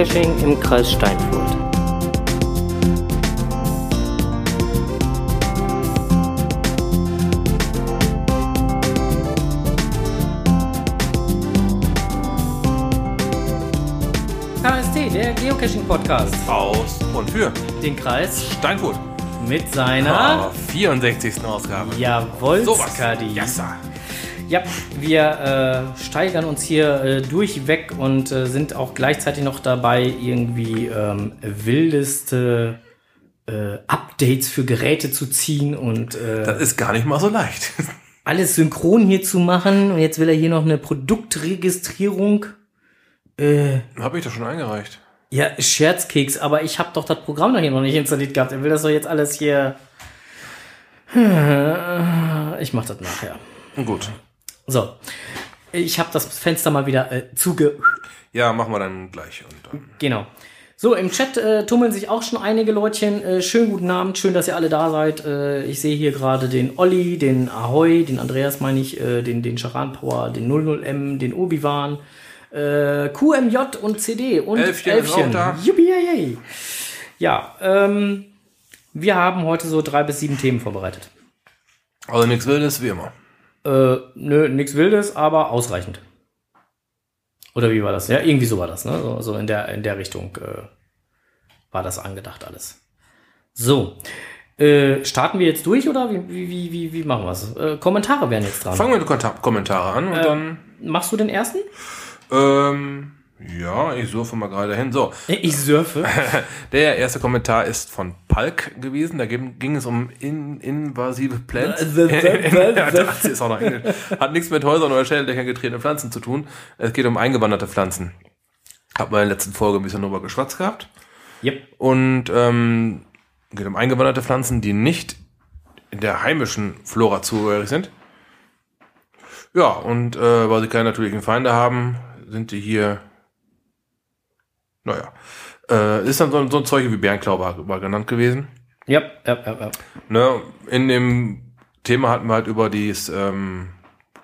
Geocaching im Kreis Steinfurt. KST, der Geocaching-Podcast. Aus und für Den Kreis Steinfurt. mit seiner Ah, 64. Ausgabe. Jawohl, Sowas. Skadi. Jassa. Ja, wir äh, steigern uns hier äh, durchweg und äh, sind auch gleichzeitig noch dabei, irgendwie ähm, wildeste äh, Updates für Geräte zu ziehen und äh, Das ist gar nicht mal so leicht. alles synchron hier zu machen. Und jetzt will er hier noch eine Produktregistrierung. Äh, Habe ich doch schon eingereicht. ja, Scherzkeks, aber ich habe doch das Programm noch hier noch nicht installiert gehabt. Er will das doch jetzt alles hier. Ich mach das nachher. Gut. So, ich habe das Fenster mal wieder äh, zuge... Ja, machen wir dann gleich. Und dann. Genau. So, im Chat äh, tummeln sich auch schon einige Leutchen. Äh, schönen guten Abend, schön, dass ihr alle da seid. Äh, ich sehe hier gerade den Olli, den Ahoy, den Andreas meine ich, äh, den, den Charan Power, den 00M, den Obi-Wan, äh, QMJ und CD und Elfchen da. Jubiläi. Ja, ähm, wir haben heute so drei bis sieben Themen vorbereitet. Also nichts Wildes, wie immer. Äh, nö, nichts Wildes, aber ausreichend. Oder wie war das? Ja, irgendwie so war das, ne? So, so in der, in der Richtung äh, war das angedacht alles. So. Äh, starten wir jetzt durch oder wie, wie, wie, wie, machen wir es? Äh, Kommentare wären jetzt dran. Fangen wir mit Kommentare an und dann. Machst du den ersten? Ähm, ja, ich surfe mal gerade hin. So, Ich surfe. der erste Kommentar ist von Palk gewesen. Da ging, es um in, invasive Plants. ja, das ist auch noch Englisch. Hat nichts mit Häusern oder Schädeldächern getretene Pflanzen zu tun. Es geht um eingewanderte Pflanzen. Hat man in der letzten Folge ein bisschen drüber geschwatzt gehabt. yep. Und ähm, geht um eingewanderte Pflanzen, die nicht in der heimischen Flora zugehörig sind. Ja, und äh, weil sie keine natürlichen Feinde haben, sind die hier, naja, äh, ist dann so, so ein Zeug wie Bärenklau war, war genannt gewesen. Yep, yep, yep, yep. Ne, in dem Thema hatten wir halt über die ähm,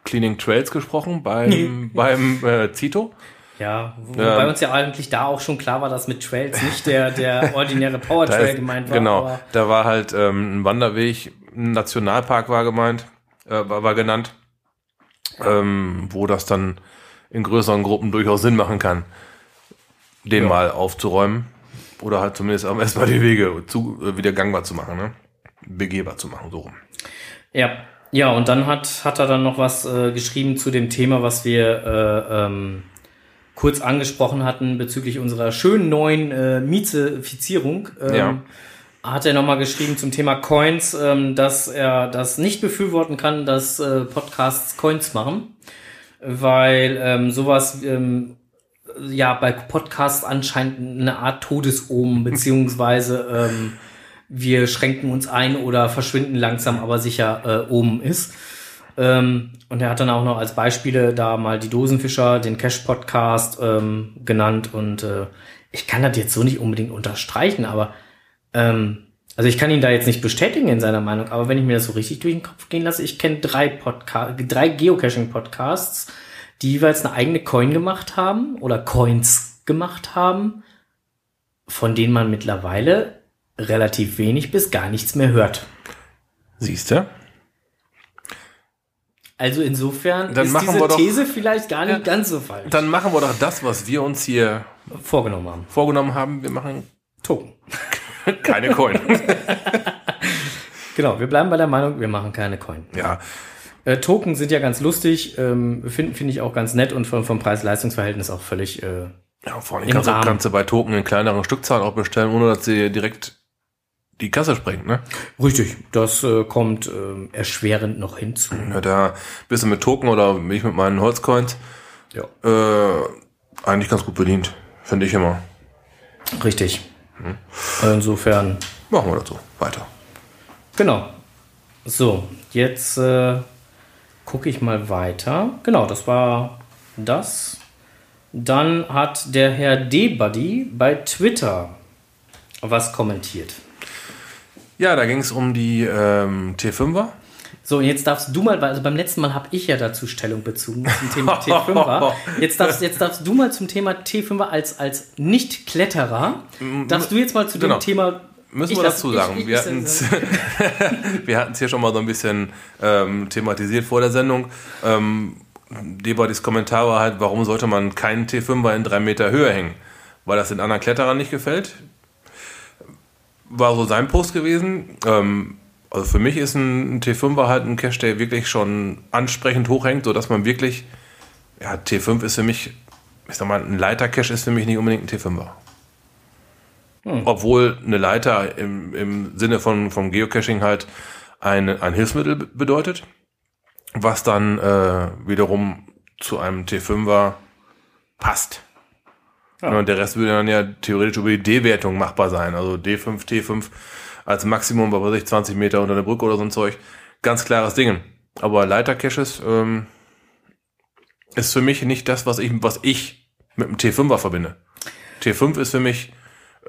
Cleaning Trails gesprochen beim, beim äh, Zito. Ja, wobei Ähm. uns ja eigentlich da auch schon klar war, dass mit Trails nicht der, der ordinäre Power Trail ist- gemeint war. Genau, da war halt ähm, ein Wanderweg, ein Nationalpark war gemeint, äh, war, war genannt, ähm, wo das dann in größeren Gruppen durchaus Sinn machen kann, den Ja. mal aufzuräumen oder halt zumindest erstmal die Wege zu, äh, wieder gangbar zu machen, ne? begehbar zu machen, so rum. Ja, ja, und dann hat, hat er dann noch was äh, geschrieben zu dem Thema, was wir äh, ähm, kurz angesprochen hatten bezüglich unserer schönen neuen äh, Miezifizierung. Ähm, Ja. Hat er nochmal geschrieben zum Thema Coins, ähm, dass er das nicht befürworten kann, dass äh, Podcasts Coins machen, weil ähm, sowas ähm, ja bei Podcasts anscheinend eine Art Todesomen beziehungsweise ähm, wir schränken uns ein oder verschwinden langsam, aber sicher äh, oben ist. Ähm, und er hat dann auch noch als Beispiele da mal die Dosenfischer, den Cash-Podcast ähm, genannt. Und äh, ich kann das jetzt so nicht unbedingt unterstreichen, aber ähm, also ich kann ihn da jetzt nicht bestätigen in seiner Meinung, aber wenn ich mir das so richtig durch den Kopf gehen lasse, ich kenne drei Podcast, drei Geocaching-Podcasts, die jeweils eine eigene Coin gemacht haben oder Coins gemacht haben, von denen man mittlerweile relativ wenig bis gar nichts mehr hört. Siehst du? Also insofern Dann ist machen diese wir doch- These vielleicht gar nicht ganz so falsch Dann machen wir doch das, was wir uns hier vorgenommen haben. vorgenommen haben. Wir machen Token. keine Coin. Genau, wir bleiben bei der Meinung, wir machen keine Coin. ja, Äh, Token sind ja ganz lustig, ähm, finde find ich auch ganz nett und vom, vom Preis-Leistungs-Verhältnis auch völlig äh, Ja, vor allem kannst kannst du bei Token in kleineren Stückzahlen auch bestellen, ohne dass sie direkt die Kasse sprengt, ne? richtig. Das äh, kommt ähm, erschwerend noch hinzu. Ja, da bist du mit Token oder ich mit meinen Holzcoins Ja. äh, eigentlich ganz gut bedient, finde ich immer. Richtig. Insofern, Machen wir so. Weiter. genau. So, jetzt äh, gucke ich mal weiter. Genau, das war das. Dann hat der Herr D-Buddy bei Twitter was kommentiert. Ja, da ging es um die ähm, T5er. So, und jetzt darfst du mal, also beim letzten Mal habe ich ja dazu Stellung bezogen zum Thema T5er. Jetzt darfst, jetzt darfst du mal zum Thema T5er als, als Nicht-Kletterer, darfst du jetzt mal zu dem Genau. Thema. Müssen Ich wir dazu sagen. ich- wir ich- hatten es wir hier schon mal so ein bisschen ähm, thematisiert vor der Sendung. Ähm, Debadis Kommentar war halt, warum sollte man keinen T5er in drei Meter Höhe hängen? Weil das den anderen Kletterern nicht gefällt. War so sein Post gewesen. Ähm, also für mich ist ein T5er halt ein Cache, der wirklich schon ansprechend hochhängt, sodass man wirklich, ja, T5 ist für mich, ich sag mal, ein Leiter-Cache ist für mich nicht unbedingt ein T5er. Obwohl eine Leiter im, im Sinne von, vom Geocaching halt ein, ein Hilfsmittel be- bedeutet, was dann äh, wiederum zu einem T5er passt. Ja. Und der Rest würde dann ja theoretisch über die D-Wertung machbar sein. Also D5, T5 als Maximum, was weiß ich, 20 Meter unter der Brücke oder so ein Zeug. Ganz klares Ding. Aber Leitercaches ähm, ist für mich nicht das, was ich, was ich mit dem T5er verbinde. T5 ist für mich,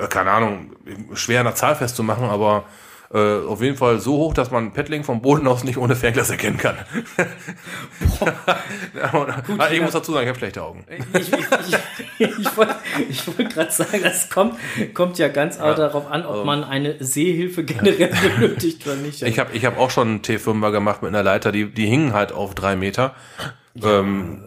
keine Ahnung, schwer an der Zahl festzumachen, aber äh, auf jeden Fall so hoch, dass man Paddling vom Boden aus nicht ohne Fernglas erkennen kann. Ah, ich muss dazu sagen, ich habe schlechte Augen. Ich, ich, ich, ich wollte wollt gerade sagen, das kommt, kommt ja ganz auch darauf an, ob man eine Sehhilfe generell benötigt oder nicht. Ich habe ich hab auch schon einen T5er gemacht mit einer Leiter, die, die hingen halt auf drei Meter. ähm,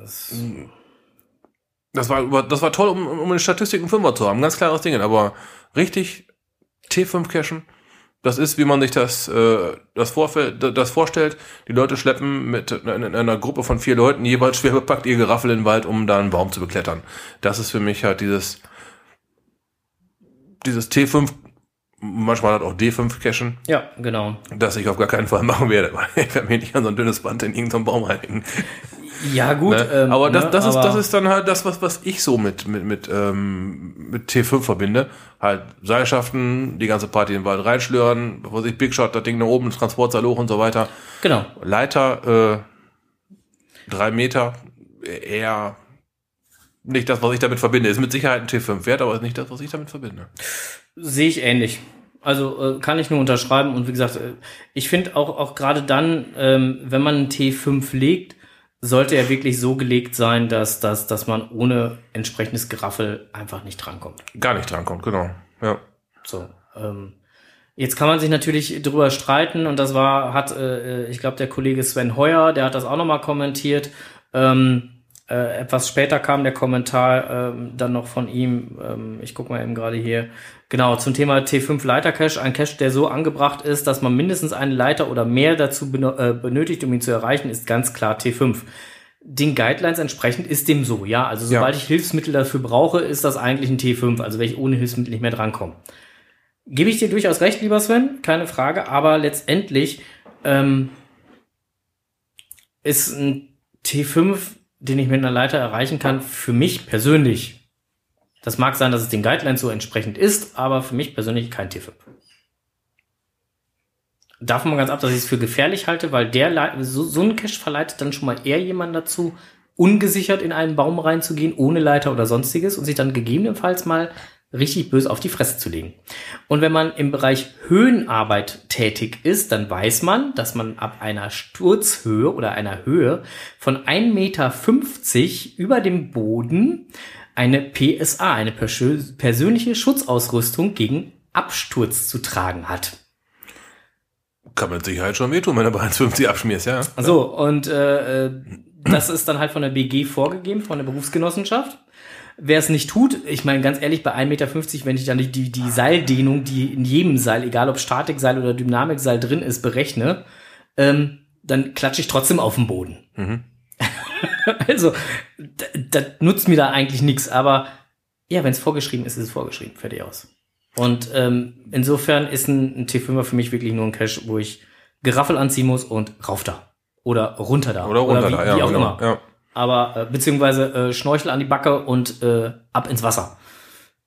das, war, über- das war toll, um, um eine Statistik im Fünfer zu haben. Ganz klares Ding. Aber richtig T5 cashen, das ist, wie man sich das, äh, das, Vorfeld, das vorstellt. Die Leute schleppen mit in, in einer Gruppe von vier Leuten jeweils schwer bepackt ihr Geraffel in den Wald, um da einen Baum zu beklettern. Das ist für mich halt dieses, dieses T5, manchmal halt auch D5 cashen ja, genau. das ich auf gar keinen Fall machen werde, weil ich werde mich nicht an so ein dünnes Band in irgendeinen Baum reinhängen. Ja, gut. Ne? ähm, aber das, ne, das, ist, aber- das ist dann halt das, was, was ich so mit, mit, mit, ähm, mit T5 verbinde. Halt Seilschaften, die ganze Party in den Wald reinschlören, was weiß ich, Big Shot, das Ding nach oben, Transportseil hoch und so weiter. Genau. Leiter, äh, drei Meter, eher nicht das, was ich damit verbinde. Ist mit Sicherheit ein T5 wert, aber ist nicht das, was ich damit verbinde. Sehe ich ähnlich. Also äh, kann ich nur unterschreiben und wie gesagt, äh, ich finde auch, auch gerade dann, ähm, wenn man einen T5 legt, sollte er wirklich so gelegt sein, dass, dass, dass man ohne entsprechendes Geraffel einfach nicht drankommt. Gar nicht drankommt, genau. Ja. So. Ähm, jetzt kann man sich natürlich drüber streiten und das war, hat, äh, ich glaube, der Kollege Sven Heuer, der hat das auch nochmal kommentiert. Ähm, äh, etwas später kam der Kommentar ähm, dann noch von ihm. Ähm, ich gucke mal eben gerade hier. Genau, zum Thema T5 Leiter Cache. Ein Cache, der so angebracht ist, dass man mindestens eine Leiter oder mehr dazu beno- äh, benötigt, um ihn zu erreichen, ist ganz klar T5. Den Guidelines entsprechend ist dem so, ja. Also sobald Ja. ich Hilfsmittel dafür brauche, ist das eigentlich ein T5. Also wenn ich ohne Hilfsmittel nicht mehr drankomme. Gebe ich dir durchaus recht, lieber Sven, keine Frage, aber letztendlich ähm, ist ein T5, den ich mit einer Leiter erreichen kann, für mich persönlich. Das mag sein, dass es den Guidelines so entsprechend ist, aber für mich persönlich kein T5. Davon mal ganz ab, dass ich es für gefährlich halte, weil der so, so ein Cache verleitet dann schon mal eher jemanden dazu, ungesichert in einen Baum reinzugehen, ohne Leiter oder sonstiges und sich dann gegebenenfalls mal richtig böse auf die Fresse zu legen. Und wenn man im Bereich Höhenarbeit tätig ist, dann weiß man, dass man ab einer Sturzhöhe oder einer Höhe von 1,50 Meter über dem Boden eine PSA, eine persö- persönliche Schutzausrüstung gegen Absturz zu tragen hat. Kann mit Sicherheit schon wehtun, wenn du bei 1,50 abschmierst, ja. So, und äh, äh, das ist dann halt von der BG vorgegeben, von der Berufsgenossenschaft. Wer es nicht tut, ich meine ganz ehrlich, bei 1,50 Meter, wenn ich dann die, die, die Seildehnung, die in jedem Seil, egal ob Statikseil oder Dynamikseil drin ist, berechne, ähm, dann klatsche ich trotzdem auf den Boden. Mhm. also, das nutzt mir da eigentlich nichts, aber ja, wenn es vorgeschrieben ist, ist es vorgeschrieben, fertig aus. Und ähm, insofern ist ein, ein T5er für mich wirklich nur ein Cache, wo ich Geraffel anziehen muss und rauf da. Oder runter da. Oder runter wie, da, ja. wie auch genau, immer. Ja. Aber äh, beziehungsweise äh, Schnorchel an die Backe und äh, ab ins Wasser.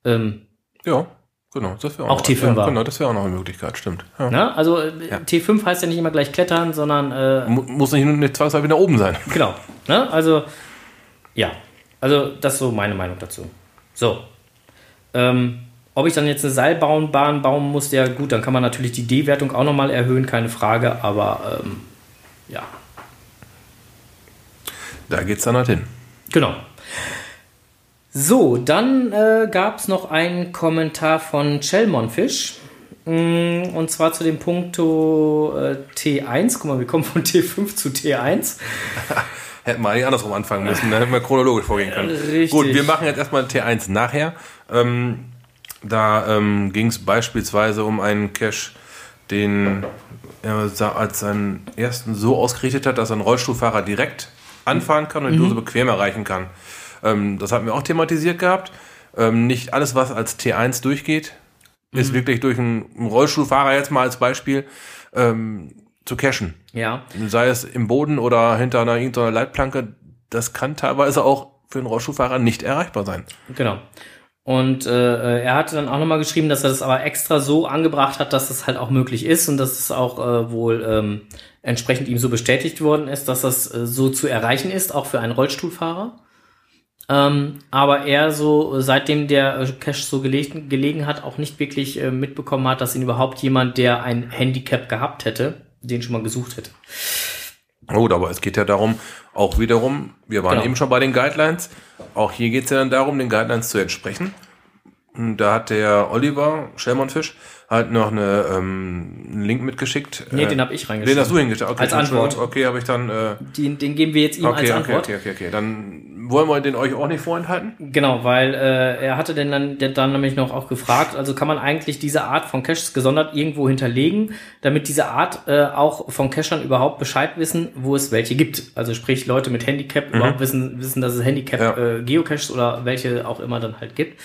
Ähm, ja, genau. Das wäre Auch T5er. Ja, genau, das wäre auch noch eine Möglichkeit, stimmt. Ja. ne? Also äh, Ja. T5 heißt ja nicht immer gleich klettern, sondern äh, Mu- Muss nicht, nicht zwangsläufig nach oben sein. Genau. Ne? Also, ja. Also, das ist so meine Meinung dazu. So. Ähm, ob ich dann jetzt eine Seilbahnbahn bauen muss, ja gut, dann kann man natürlich die D-Wertung auch nochmal erhöhen, keine Frage, aber ähm, ja. Da geht's dann halt hin. Genau. So, dann äh, gab es noch einen Kommentar von Chelmonfish. Mm, und zwar zu dem Punkto äh, T1. Guck mal, wir kommen von T5 zu T1. Hätten wir eigentlich andersrum anfangen müssen, dann hätten wir chronologisch vorgehen können. Richtig. Gut, wir machen jetzt erstmal T1 nachher. Ähm, da ähm, ging es beispielsweise um einen Cache, den er als seinen ersten so ausgerichtet hat, dass ein Rollstuhlfahrer direkt anfahren kann und die mhm. Dose bequem erreichen kann. Ähm, das hatten wir auch thematisiert gehabt. Ähm, nicht alles, was als T1 durchgeht, mhm. ist wirklich durch einen, Rollstuhlfahrer jetzt mal als Beispiel ähm, zu cashen. Ja. Sei es im Boden oder hinter einer irgendeiner Leitplanke, das kann teilweise auch für einen Rollstuhlfahrer nicht erreichbar sein. Genau. Und äh, er hatte dann auch nochmal geschrieben, dass er das aber extra so angebracht hat, dass das halt auch möglich ist und dass es auch äh, wohl ähm, entsprechend ihm so bestätigt worden ist, dass das äh, so zu erreichen ist, auch für einen Rollstuhlfahrer. Ähm, aber er so, seitdem der äh, Cash so gelegen, gelegen hat, auch nicht wirklich äh, mitbekommen hat, dass ihn überhaupt jemand, der ein Handicap gehabt hätte, den schon mal gesucht hätte. Gut, aber es geht ja darum, auch wiederum, wir waren genau. eben schon bei den Guidelines, auch hier geht es ja dann darum, den Guidelines zu entsprechen. Und da hat der Oliver Schellmannfisch halt noch eine, ähm, einen Link mitgeschickt. Nee, äh, den habe ich reingeschickt. Den hast du hingeschickt. Okay, als Antwort. Okay, habe ich dann. Äh, den, den geben wir jetzt ihm okay, als Antwort. Okay, okay, okay, okay. Dann wollen wir den euch auch nicht vorenthalten? Genau, weil äh, er hatte denn dann, der dann nämlich noch auch gefragt, also kann man eigentlich diese Art von Caches gesondert irgendwo hinterlegen, damit diese Art äh, auch von Cachern überhaupt Bescheid wissen, wo es welche gibt. Also sprich, Leute mit Handicap mhm. überhaupt wissen, wissen, dass es Handicap ja. äh, Geocaches oder welche auch immer dann halt gibt.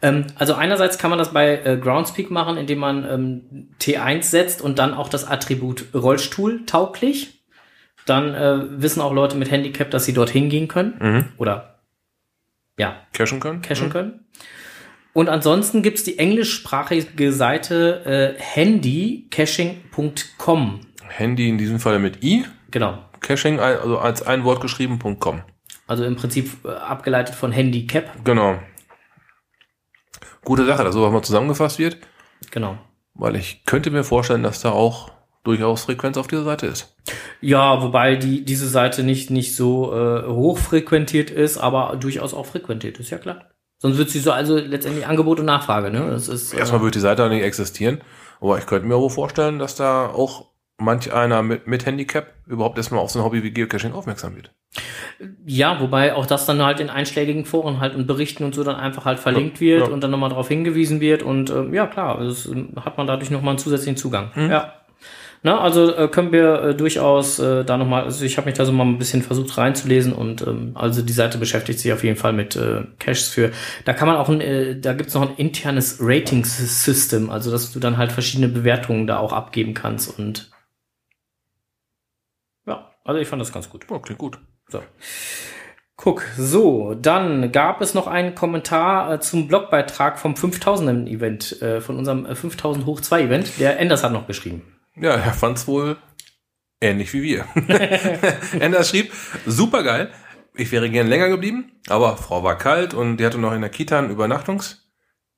Ähm, also einerseits kann man das bei äh, Groundspeak machen, indem man ähm, T1 setzt und dann auch das Attribut Rollstuhl tauglich dann äh, wissen auch Leute mit Handicap, dass sie dorthin gehen können. Mhm. Oder ja. Cashen können. Cashen mhm. können. Und ansonsten gibt's die englischsprachige Seite äh, handycaching.com. Handy in diesem Fall mit i. Genau. Caching, also als ein Wort geschrieben.com. Also im Prinzip äh, abgeleitet von Handicap. Genau. Gute Sache, dass sowas mal zusammengefasst wird. Genau. Weil ich könnte mir vorstellen, dass da auch durchaus Frequenz auf dieser Seite ist. Ja, wobei die, diese Seite nicht, nicht so äh, hoch frequentiert ist, aber durchaus auch frequentiert ist, ja klar. Sonst wird sie so also letztendlich Angebot und Nachfrage, ne? Das ist, äh, Erstmal wird die Seite nicht existieren, aber ich könnte mir wohl vorstellen, dass da auch manch einer mit, mit Handicap überhaupt erstmal auf so ein Hobby wie Geocaching aufmerksam wird. Ja, wobei auch das dann halt in einschlägigen Foren halt und Berichten und so dann einfach halt verlinkt wird ja. und dann nochmal darauf hingewiesen wird und äh, ja klar, das hat man dadurch nochmal einen zusätzlichen Zugang. Mhm. Ja. Na, also äh, können wir äh, durchaus äh, da nochmal, also ich habe mich da so mal ein bisschen versucht reinzulesen und ähm, also die Seite beschäftigt sich auf jeden Fall mit äh, Caches für. Da kann man auch ein, äh, da gibt's noch ein internes Ratings-System, also dass du dann halt verschiedene Bewertungen da auch abgeben kannst und also ich fand das ganz gut. Oh, klingt gut. So. Guck, so, dann gab es noch einen Kommentar äh, zum Blogbeitrag vom 5000 Event, äh, von unserem äh, 5000 hoch 2 Event. Der Enders hat noch geschrieben. Ja, er fand's wohl ähnlich wie wir. Enders schrieb, super geil. Ich wäre gern länger geblieben, aber Frau war kalt und die hatte noch in der Kita einen Übernachtungs,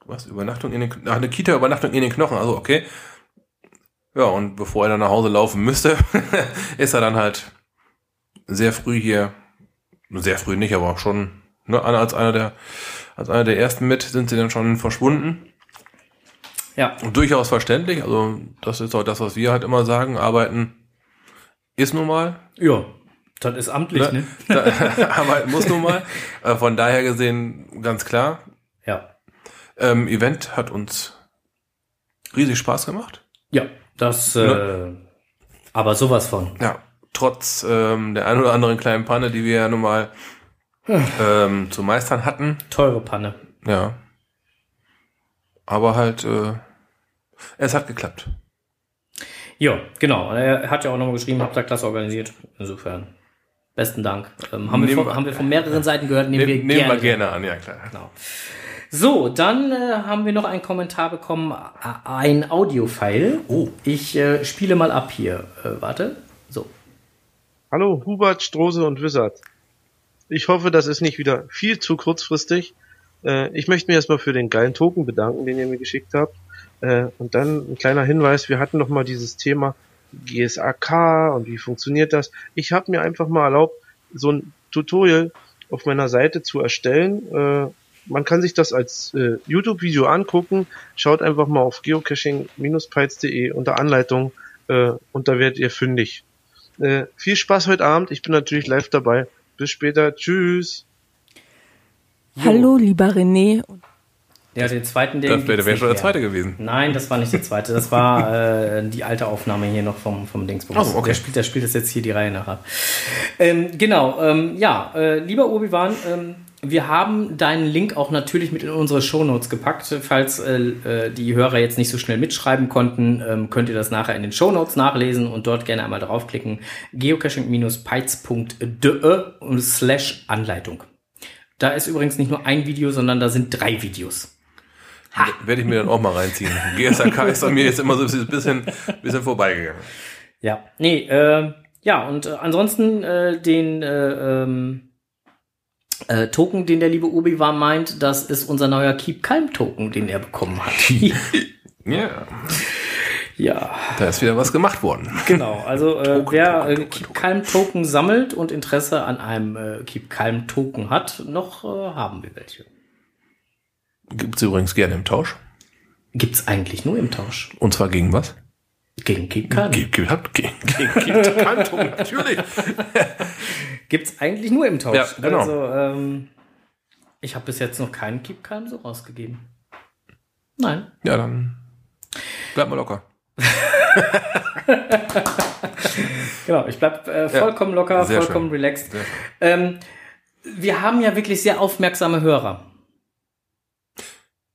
was, Übernachtung in den, ach, eine Kita-Übernachtung in den Knochen, also okay. Ja, und bevor er dann nach Hause laufen müsste, ist er dann halt sehr früh hier, sehr früh nicht, aber schon, ne, als einer der, als einer der ersten mit sind sie dann schon verschwunden. Ja. Durchaus verständlich. Also, das ist auch das, was wir halt immer sagen. Arbeiten ist nun mal. Ja. Das ist amtlich, ne? ne? Arbeiten muss nun mal. Äh, von daher gesehen ganz klar. Ja. Ähm, Event hat uns riesig Spaß gemacht. Ja, das, äh, ne? aber sowas von. Ja, trotz ähm, der ein oder anderen kleinen Panne, die wir ja nun mal ähm, zu meistern hatten. Teure Panne. Ja. Aber halt, äh, es hat geklappt. Ja, genau. Er hat ja auch nochmal geschrieben, habt ihr klasse organisiert. Insofern. Besten Dank. Ähm, haben, wir von, haben wir von mehreren Seiten gehört, nehmen, nehmen wir gerne. Nehmen wir gerne an, ja klar. Genau. So, dann äh, haben wir noch einen Kommentar bekommen, ein Audio-File. Oh. Ich äh, spiele mal ab hier. Äh, warte. Hallo, Hubert, Strose und Wizard. Ich hoffe, das ist nicht wieder viel zu kurzfristig. Äh, ich möchte mich erstmal für den geilen Token bedanken, den ihr mir geschickt habt. Äh, und dann ein kleiner Hinweis, wir hatten noch mal dieses Thema GSAK und wie funktioniert das. Ich habe mir einfach mal erlaubt, so ein Tutorial auf meiner Seite zu erstellen. Äh, man kann sich das als äh, YouTube-Video angucken. Schaut einfach mal auf geocaching-pites.de unter Anleitung äh, und da werdet ihr fündig. Äh, viel Spaß heute Abend. Ich bin natürlich live dabei. Bis später. Tschüss. Hallo, lieber René. Ja, den zweiten, den Das wäre wär schon der zweite gewesen. Nein, das war nicht der zweite. Das war äh, die alte Aufnahme hier noch vom, vom Dingsbums. Ach so, okay. Der spielt, der spielt das jetzt hier die Reihe nachher. Ähm, genau, ähm, ja, äh, lieber Obi-Wan, ähm, wir haben deinen Link auch natürlich mit in unsere Shownotes gepackt. Falls äh, äh, die Hörer jetzt nicht so schnell mitschreiben konnten, ähm, könnt ihr das nachher in den Shownotes nachlesen und dort gerne einmal draufklicken. geocaching-pites.de und slash Anleitung. Da ist übrigens nicht nur ein Video, sondern da sind drei Videos. Werde ich mir dann auch mal reinziehen. GSAK ist an mir jetzt immer so ein bisschen, bisschen vorbeigegangen. Ja, nee, äh, ja, und äh, ansonsten äh, den äh, ähm, äh, Token, den der liebe Obi-Wan meint, das ist unser neuer Keep Calm Token, den er bekommen hat. Ja, ja, da ist wieder was gemacht worden. genau. Also äh, Token, wer äh, Token, Keep Token. Calm Token sammelt und Interesse an einem äh, Keep Calm Token hat, noch äh, haben wir welche. Gibt's übrigens gerne im Tausch. Gibt's eigentlich nur im Tausch. Und zwar gegen was? Gegen Calm. Gegen, Kanton, natürlich. Gibt's eigentlich nur im Tausch. Ja, genau. Also, ähm, ich habe bis jetzt noch keinen Calm so rausgegeben. Nein. Ja, dann bleib mal locker. Genau, ich bleib äh, vollkommen locker, sehr vollkommen schön. relaxed. Ähm, wir haben ja wirklich sehr aufmerksame Hörer.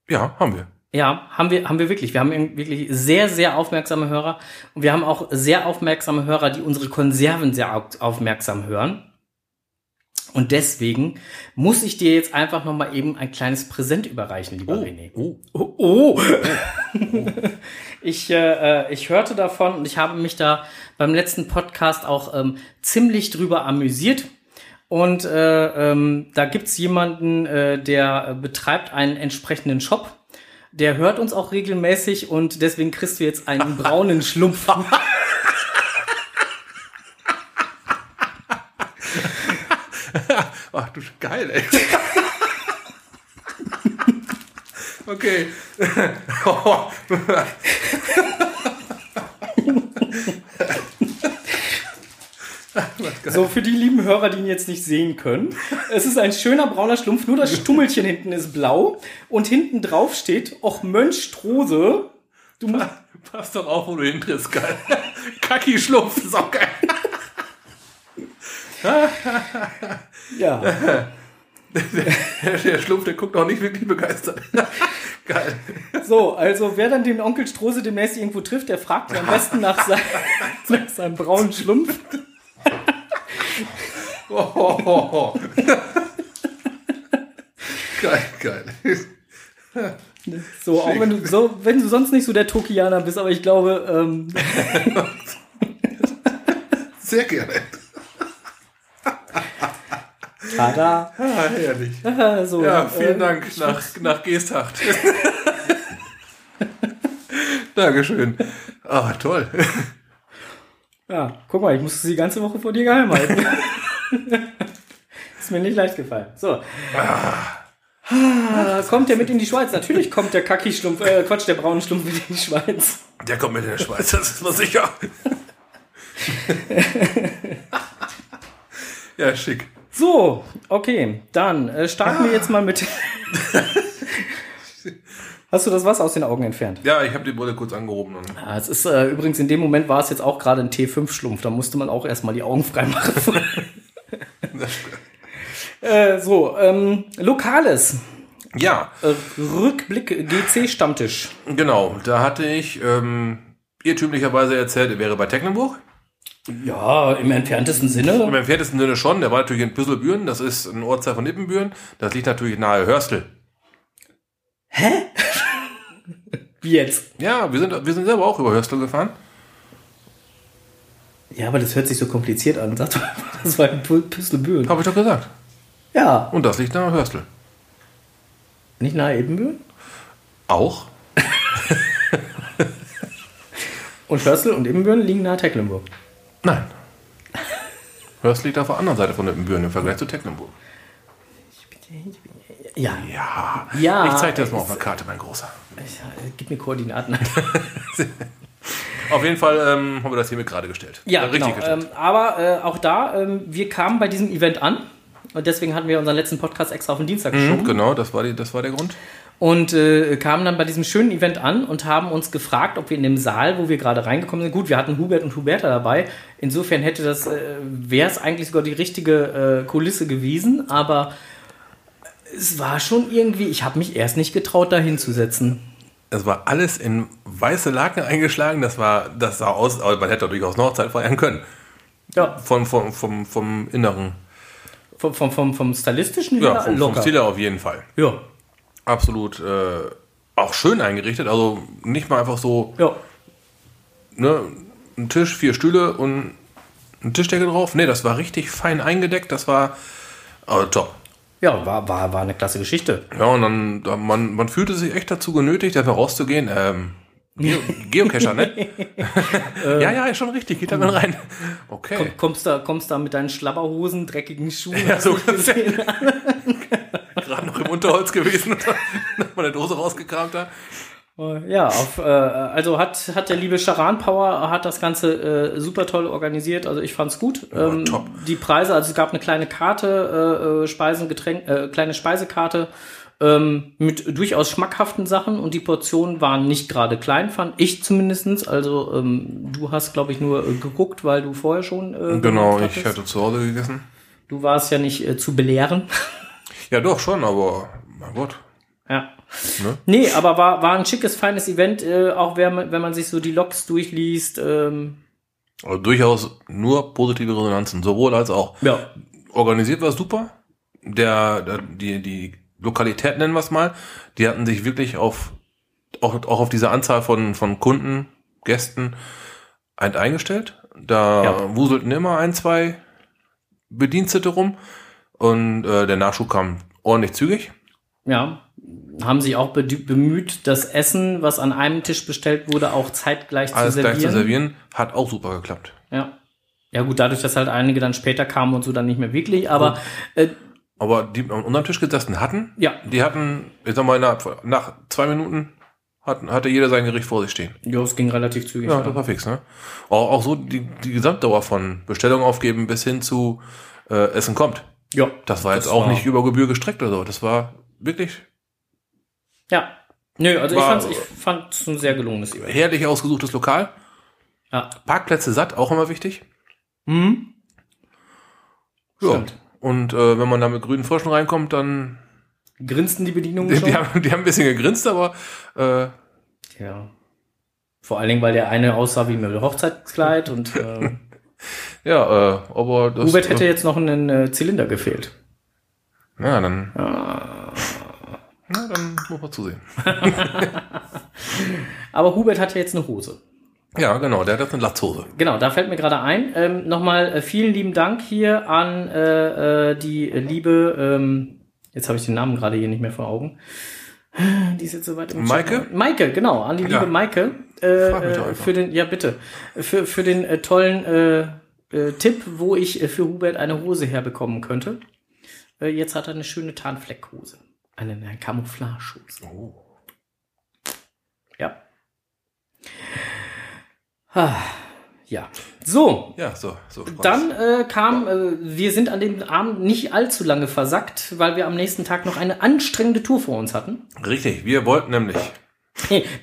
Ja, haben wir. Ja, haben wir, haben wir wirklich. Wir haben wirklich sehr, sehr aufmerksame Hörer. Und wir haben auch sehr aufmerksame Hörer, die unsere Konserven sehr au- aufmerksam hören. Und deswegen muss ich dir jetzt einfach noch mal eben ein kleines Präsent überreichen, lieber René. Oh. Oh, oh. ich, äh, äh, ich hörte davon und ich habe mich da beim letzten Podcast auch ähm, ziemlich drüber amüsiert. Und äh, ähm, da gibt's jemanden, äh, der betreibt einen entsprechenden Shop. Der hört uns auch regelmäßig und deswegen kriegst du jetzt einen braunen Schlumpf. Ach du geil, ey. okay. So, für die lieben Hörer, die ihn jetzt nicht sehen können. Es ist ein schöner brauner Schlumpf, nur das Stummelchen hinten ist blau und hinten drauf steht, och Mönch Strose. Du musst, Pass doch auf, wo du hintrittst, geil. Kaki-Schlumpf, ist auch geil. ja. Der Schlumpf, der guckt auch nicht wirklich begeistert. geil. So, also wer dann den Onkel Strose demnächst irgendwo trifft, der fragt am besten nach, sein, nach seinem braunen Schlumpf. Oh, oh, oh, geil, geil. So, auch wenn du, so, wenn du sonst nicht so der Tokianer bist, aber ich glaube, ähm, Sehr gerne. tada. Ah, herrlich. So, Ja, vielen äh, Dank nach, nach Geesthacht. Dankeschön. Ah, toll. Ja, guck mal, ich musste die ganze Woche vor dir geheim halten. Ist mir nicht leicht gefallen. So. Ah, kommt der mit in die Schweiz? Natürlich kommt der Kaki-Schlumpf, äh, Quatsch, der braune Schlumpf mit in die Schweiz. Der kommt mit in der Schweiz, das ist mal sicher. ja, schick. So, okay, dann äh, starten wir jetzt mal mit. Hast du das Wasser aus den Augen entfernt? Ja, ich habe die Brille kurz angehoben. Ja, es ist äh, übrigens in dem Moment war es jetzt auch gerade ein T5-Schlumpf. Da musste man auch erstmal die Augen freimachen. Äh, so, ähm, Lokales. ja, Äh, Rückblick GC-Stammtisch. genau. Da hatte ich ähm, irrtümlicherweise erzählt, er wäre bei Tecklenburg. Ja, im entferntesten Im Sinne. entferntesten Sinne schon. Der war natürlich in Püsselbüren. Das ist ein Ortsteil von Ippenbüren. Das liegt natürlich nahe Hörstel. Wie jetzt? Ja, wir sind, wir sind selber auch über Hörstel gefahren. Ja, aber das hört sich so kompliziert an. Sag doch das war in Pü- Püsselbüren. Habe ich doch gesagt. Ja. Und das liegt nahe Hörstel. Nicht nahe Ebenbüren? Auch. Und Hörstel und Ibbenbüren liegen nahe Tecklenburg. Nein. Hörstel liegt auf der anderen Seite von Ibbenbüren im Vergleich zu Tecklenburg. Ja. Ja. Ja, Ich zeig dir das mal auf der Karte, mein Großer. Ich, gib mir Koordinaten. Auf jeden Fall ähm, haben wir das hiermit gerade gestellt. Ja, Äh, richtig genau. gestellt. Ähm, aber äh, auch da, ähm, wir kamen bei diesem Event an. Und deswegen hatten wir unseren letzten Podcast extra auf den Dienstag geschoben. Mhm, genau, das war, die, das war der Grund. Und äh, kamen dann bei diesem schönen Event an und haben uns gefragt, ob wir in dem Saal, wo wir gerade reingekommen sind, gut, wir hatten Hubert und Huberta dabei. Insofern hätte das, äh, wäre es eigentlich sogar die richtige äh, Kulisse gewesen. Aber es war schon irgendwie, ich habe mich erst nicht getraut, da hinzusetzen. Es war alles in weiße Laken eingeschlagen. Das war, das sah aus, man hätte durchaus noch Zeit feiern können. Ja, Vom, vom, vom, vom Inneren. Vom, vom, vom, vom Stilistischen Ja, her vom, vom Stil her auf jeden Fall. Ja, Absolut äh, auch schön eingerichtet. Also nicht mal einfach so ja. ne, ein Tisch, vier Stühle und ein Tischdecke drauf. Nee, das war richtig fein eingedeckt. Das war also top. Ja, war, war, war eine klasse Geschichte. Ja, und dann, da- man, man fühlte sich echt dazu genötigt, einfach rauszugehen. Ähm, Geo Geocacher, ne? ja, ja, ist schon richtig. Geht da mal rein. Okay. Komm, kommst da, kommst da mit deinen Schlabberhosen, dreckigen Schuhen. Ja, so? Gerade noch im Unterholz gewesen und man eine Dose rausgekramt da. Ja, auf, äh, also hat, hat der liebe Charan Power hat das Ganze äh, super toll organisiert. Also ich fand's gut. ähm, top. Die Preise, also es gab eine kleine Karte, äh, äh, Speisen, Getränk, äh, kleine Speisekarte ähm, mit durchaus schmackhaften Sachen und die Portionen waren nicht gerade klein, fand ich zumindestens. Also ähm, du hast, glaube ich, nur äh, geguckt, weil du vorher schon. Äh, Genau, ich hatte zu Hause gegessen. Du warst ja nicht äh, zu belehren. Ja, doch, schon, aber mein Gott. Ja. Ne? Nee, aber war, war ein schickes, feines Event, äh, auch wenn man, wenn man sich so die Logs durchliest. Ähm, Also durchaus nur positive Resonanzen, sowohl als auch. ja. Organisiert war super. Der, der die, die Lokalität nennen wir es mal, die hatten sich wirklich auf auch, auch auf diese Anzahl von, von Kunden, Gästen ein, eingestellt. Da Ja. wuselten immer ein, zwei Bedienstete rum und äh, der Nachschub kam ordentlich zügig. Ja. Haben sich auch bemüht, das Essen, was an einem Tisch bestellt wurde, auch zeitgleich Alles zu servieren. gleich zu servieren, hat auch super geklappt. Ja. Ja, gut, dadurch, dass halt einige dann später kamen und so dann nicht mehr wirklich, aber äh, Aber die an unserem Tisch gesessen hatten, ja, die hatten, ich sag mal, nach, nach zwei Minuten hatten, hatte jeder sein Gericht vor sich stehen. ja, es ging relativ zügig. Ja, das war fix, ne? Auch, auch so die, die Gesamtdauer von Bestellung aufgeben bis hin zu äh, Essen kommt. ja. Das war jetzt Das auch war- nicht über Gebühr gestreckt oder so. Das war wirklich Ja. Nö, also ich fand's, ich fand's ein sehr gelungenes Event. herrlich ausgesuchtes Lokal. Ja. Parkplätze satt, auch immer wichtig. Mhm. Ja. Stimmt. Und äh, wenn man da mit grünen Fröschen reinkommt, dann Grinsten die Bedienungen die, schon? die, haben, die haben ein bisschen gegrinst, aber äh, Ja. Vor allen Dingen, weil der eine aussah wie ein Hochzeitskleid und äh, ja, äh, aber das. Hubert hätte jetzt noch einen äh, Zylinder gefehlt. Ja, dann. Ah. Na, dann muss man zusehen. Aber Hubert hat ja jetzt eine Hose. Ja, genau, der hat jetzt eine Latzhose. Genau, da fällt mir gerade ein. Ähm, Nochmal äh, vielen lieben Dank hier an äh, äh, die liebe, ähm, jetzt habe ich den Namen gerade hier nicht mehr vor Augen. Die ist jetzt so weit im Maike? Chat. Maike, genau, an die Ja. liebe Maike. Äh, äh, für den, ja bitte, für, für den äh, tollen äh, äh, Tipp, wo ich für Hubert eine Hose herbekommen könnte. Jetzt hat er eine schöne Tarnfleckhose. Eine, eine Camouflagehose. Oh. Ja. Ah, ja. So, Ja, so, so. dann äh, kam, äh, wir sind an dem Abend nicht allzu lange versackt, weil wir am nächsten Tag noch eine anstrengende Tour vor uns hatten. Richtig, wir wollten nämlich,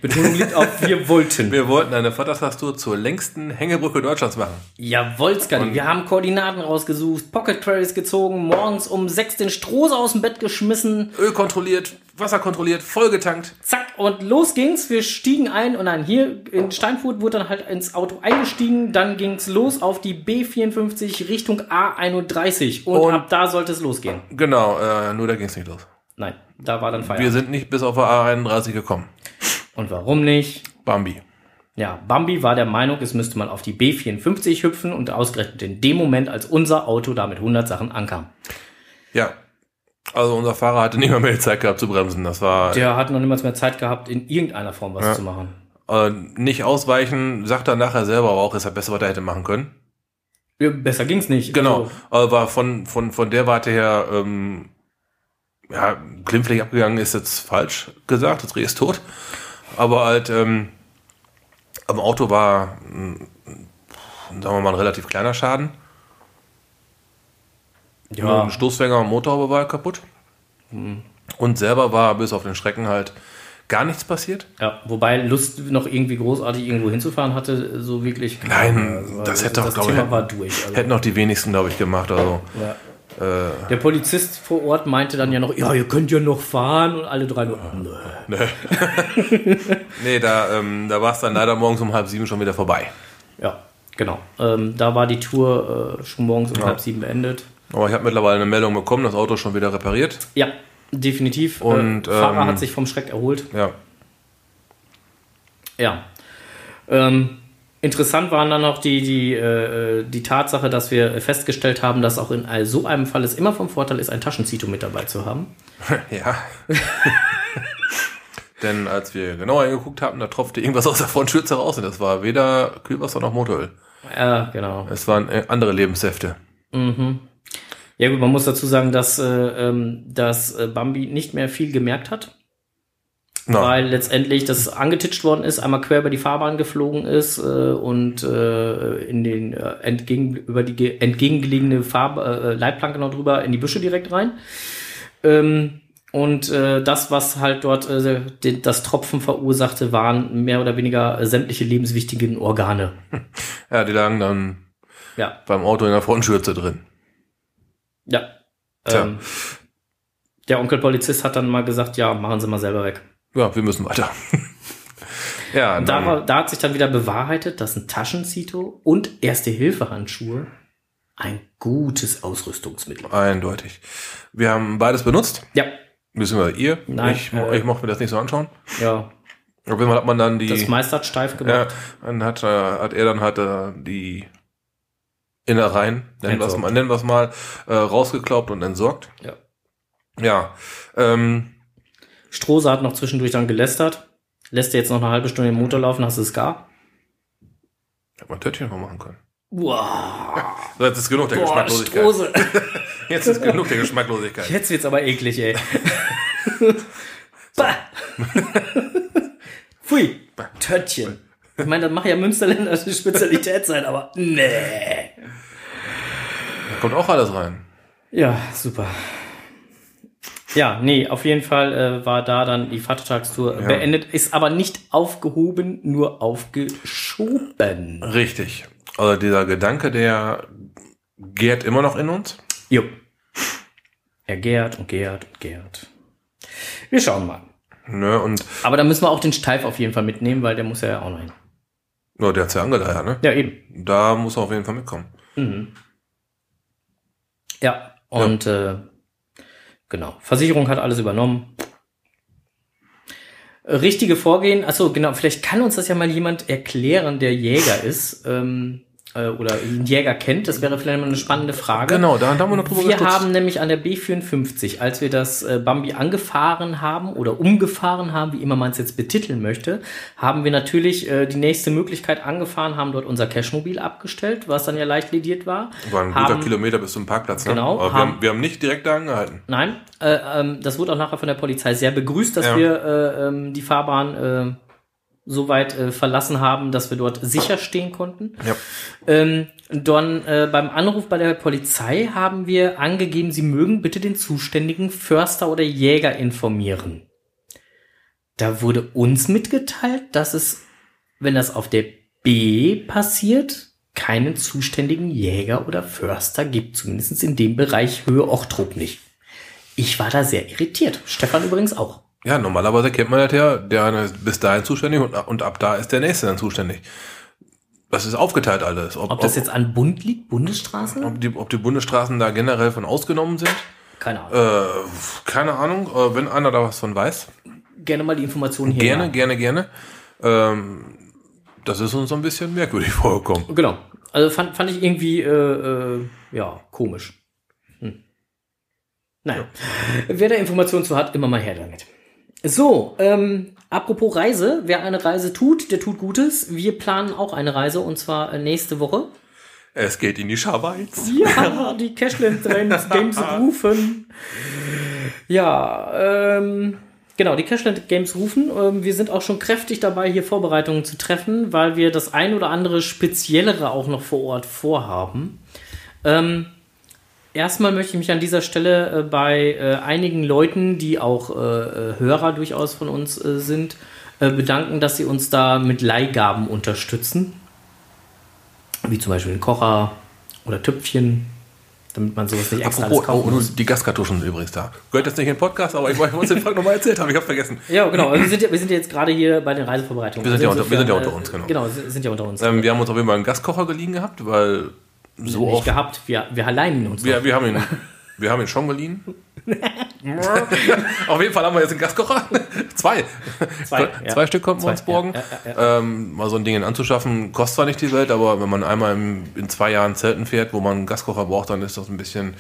Betonung liegt auf, wir wollten. wir wollten eine Vatertagstour zur längsten Hängebrücke Deutschlands machen. Jawohl, Skadi. Wir haben Koordinaten rausgesucht, Pocket Queries gezogen, morgens um sechs den Stroß aus dem Bett geschmissen, Öl kontrolliert, Wasser kontrolliert, vollgetankt. zack, und los ging's. Wir stiegen ein und dann hier in Steinfurt wurde dann halt ins Auto eingestiegen. Dann ging's los auf die B54 Richtung A31 und, Und- ab da sollte es losgehen. Genau, äh, nur da ging es nicht los. Nein, da war dann Feierabend. Wir sind nicht bis auf der A31 gekommen. Und warum nicht? Bambi. Ja, Bambi war der Meinung, es müsste man auf die B54 hüpfen und ausgerechnet in dem Moment, als unser Auto da mit 100 Sachen ankam. Ja. Also unser Fahrer hatte nicht mal mehr Zeit gehabt zu bremsen. Das war, Der hat noch niemals mehr Zeit gehabt, in irgendeiner Form was Ja. zu machen. Äh, nicht ausweichen, sagt er nachher selber auch, ist er besser, was er hätte machen können. Ja, besser ging's nicht. Genau, also. war von, von, von der Warte her, ähm, ja, glimpflich abgegangen ist jetzt falsch gesagt, das Reh ist tot. Aber halt, ähm, am Auto war, sagen wir mal, ein relativ kleiner Schaden. Ja. Ein Stoßfänger und Motorhaube war kaputt. Mhm. Und selber war bis auf den Schrecken halt gar nichts passiert. Ja, wobei Lust noch irgendwie großartig irgendwo hinzufahren hatte, so wirklich. Nein, also, das hätte auch, glaube ich, war durch. Also. Hätten auch die wenigsten, glaube ich, gemacht. Also. Ja. Äh, Der Polizist vor Ort meinte dann ja noch, ja, ihr könnt ja noch fahren und alle drei nur, nö. Nee, nee da, ähm, da war es dann leider morgens um halb sieben schon wieder vorbei. Ja, genau. Ähm, da war die Tour äh, schon morgens um ja. halb sieben beendet. Aber ich habe mittlerweile eine Meldung bekommen, das Auto ist schon wieder repariert. Ja, definitiv. Äh, und äh, Fahrer ähm, hat sich vom Schreck erholt. Ja. Ja. Ähm, interessant waren dann noch die, die, äh, die Tatsache, dass wir festgestellt haben, dass auch in so einem Fall es immer vom Vorteil ist, ein Taschenzito mit dabei zu haben. ja. Denn als wir genauer hingeguckt haben, da tropfte irgendwas aus der Frontschürze raus und das war weder Kühlwasser noch Motoröl. Ja, genau. Es waren äh, andere Lebenssäfte. Mhm. Ja gut, man muss dazu sagen, dass, äh, ähm, dass äh, Bambi nicht mehr viel gemerkt hat. No. Weil letztendlich das angetitscht worden ist, einmal quer über die Fahrbahn geflogen ist äh, und äh, in den äh, entgegen, über die entgegengelegene Farb, äh, Leitplanke noch drüber in die Büsche direkt rein. Ähm, und äh, das, was halt dort äh, den, das Tropfen verursachte, waren mehr oder weniger sämtliche lebenswichtigen Organe. Ja, die lagen dann ja. beim Auto in der Frontschürze drin. Ja. Ähm, der Onkel Polizist hat dann mal gesagt, ja, machen Sie mal selber weg. Ja, wir müssen weiter. ja, und da, da hat sich dann wieder bewahrheitet, dass ein Taschenzito und Erste-Hilfe-Handschuhe ein gutes Ausrüstungsmittel. Eindeutig. Wir haben beides benutzt. Ja. Müssen wir ihr? Nein. Ich, äh, ich mochte mir das nicht so anschauen. Ja. Auf jeden Fall hat man dann die. Das Meister hat steif gemacht. Ja, dann hat, äh, hat er dann halt äh, die Innereien, nennen wir es mal, nennen wir es mal, äh, rausgeklaubt und entsorgt. Ja. Ja. Ähm, Strose hat noch zwischendurch dann gelästert. Lässt er jetzt noch eine halbe Stunde im Motor laufen, hast du es gar? Hätte man ein Törtchen von machen können. Wow. So, jetzt ist genug der Boah, Geschmacklosigkeit. Strose. jetzt ist genug der Geschmacklosigkeit. Jetzt wird's aber eklig, ey. bah. Pfui. Törtchen. Ich meine, das macht ja Münsterländer eine Spezialität sein, aber nee. Da kommt auch alles rein. Ja, super. Ja, nee, auf jeden Fall äh, war da dann die Vatertagstour ja. beendet, ist aber nicht aufgehoben, nur aufgeschoben. Richtig. Also dieser Gedanke, der gärt immer noch in uns. Jo. Er gärt und gärt und gärt. Wir schauen mal. Ne, und aber da müssen wir auch den Steif auf jeden Fall mitnehmen, weil der muss ja auch noch hin. Ja, der hat's ja angeleiert, ne? Ja, eben. Da muss er auf jeden Fall mitkommen. Mhm. Ja, und ja. Äh, genau. Versicherung hat alles übernommen. Richtige Vorgehen, achso, genau, vielleicht kann uns das ja mal jemand erklären, der Jäger ist. Ähm, äh, oder einen Jäger kennt, das wäre vielleicht mal eine spannende Frage. Genau, da haben wir noch drüber Wir gestutzt. haben nämlich an der B54, als wir das äh, Bambi angefahren haben oder umgefahren haben, wie immer man es jetzt betiteln möchte, haben wir natürlich äh, die nächste Möglichkeit angefahren, haben dort unser Cashmobil abgestellt, was dann ja leicht lediert war. War ein haben, guter Kilometer bis zum Parkplatz. Ne? Genau. Aber wir, haben, wir haben nicht direkt da angehalten. Nein, äh, ähm, das wurde auch nachher von der Polizei sehr begrüßt, dass ja. wir äh, ähm, die Fahrbahn so weit äh, verlassen haben, dass wir dort sicher stehen konnten. Ja. Ähm, dann äh, beim Anruf bei der Polizei haben wir angegeben, sie mögen bitte den zuständigen Förster oder Jäger informieren. Da wurde uns mitgeteilt, dass es, wenn das auf der B passiert, keinen zuständigen Jäger oder Förster gibt, zumindest in dem Bereich Höhe Ochtrup nicht. Ich war da sehr irritiert. Stefan übrigens auch. Ja, normalerweise kennt man das ja, der ist bis dahin zuständig und, und ab da ist der nächste dann zuständig. Das ist aufgeteilt alles. Ob, ob das jetzt an Bund liegt, Bundesstraßen? Ob die, ob die Bundesstraßen da generell von ausgenommen sind? Keine Ahnung. Äh, keine Ahnung, äh, wenn einer da was von weiß. Gerne mal die Informationen hier. Gerne, gerne, gerne. Ähm, das ist uns so ein bisschen merkwürdig vorgekommen. Genau. Also fand, fand ich irgendwie, äh, äh, ja, komisch. Hm. Naja. Ja. Wer da Informationen zu hat, immer mal her damit. So, ähm, Apropos Reise, wer eine Reise tut, der tut Gutes. Wir planen auch eine Reise und zwar äh, nächste Woche. Es geht in die Schweiz. Ja, die Cashland Games rufen. Ja, ähm, genau, die Cashland Games rufen. Ähm, wir sind auch schon kräftig dabei, hier Vorbereitungen zu treffen, weil wir das ein oder andere Speziellere auch noch vor Ort vorhaben. Ähm, erstmal möchte ich mich an dieser Stelle äh, bei äh, einigen Leuten, die auch äh, äh Hörer durchaus von uns äh, sind, äh, bedanken, dass sie uns da mit Leihgaben unterstützen wie zum Beispiel ein Kocher oder Töpfchen, damit man sowas nicht extra Apropos, kaufen oh, muss. Die Gaskartuschen übrigens da. Gehört jetzt nicht in den Podcast, aber ich wollte uns den Frank nochmal erzählt haben, ich habe vergessen. Ja, genau. Also wir, sind ja, wir sind ja jetzt gerade hier bei den Reisevorbereitungen. Wir sind, also ja, unter, wir sind ja unter uns, genau. Genau, sind ja unter uns. Ähm, wir haben uns auf jeden Fall einen Gaskocher geliehen gehabt, weil so nicht oft gehabt, wir, wir allein uns. Wir, wir haben ihn Wir haben ihn schon geliehen. Auf jeden Fall haben wir jetzt einen Gaskocher. Zwei. Zwei, Zwei ja. Stück konnten wir uns borgen. Ja, ja, ähm, mal so ein Ding anzuschaffen, kostet zwar nicht die Welt, aber wenn man einmal in, in zwei Jahren Zelten fährt, wo man einen Gaskocher braucht, dann ist das ein bisschen.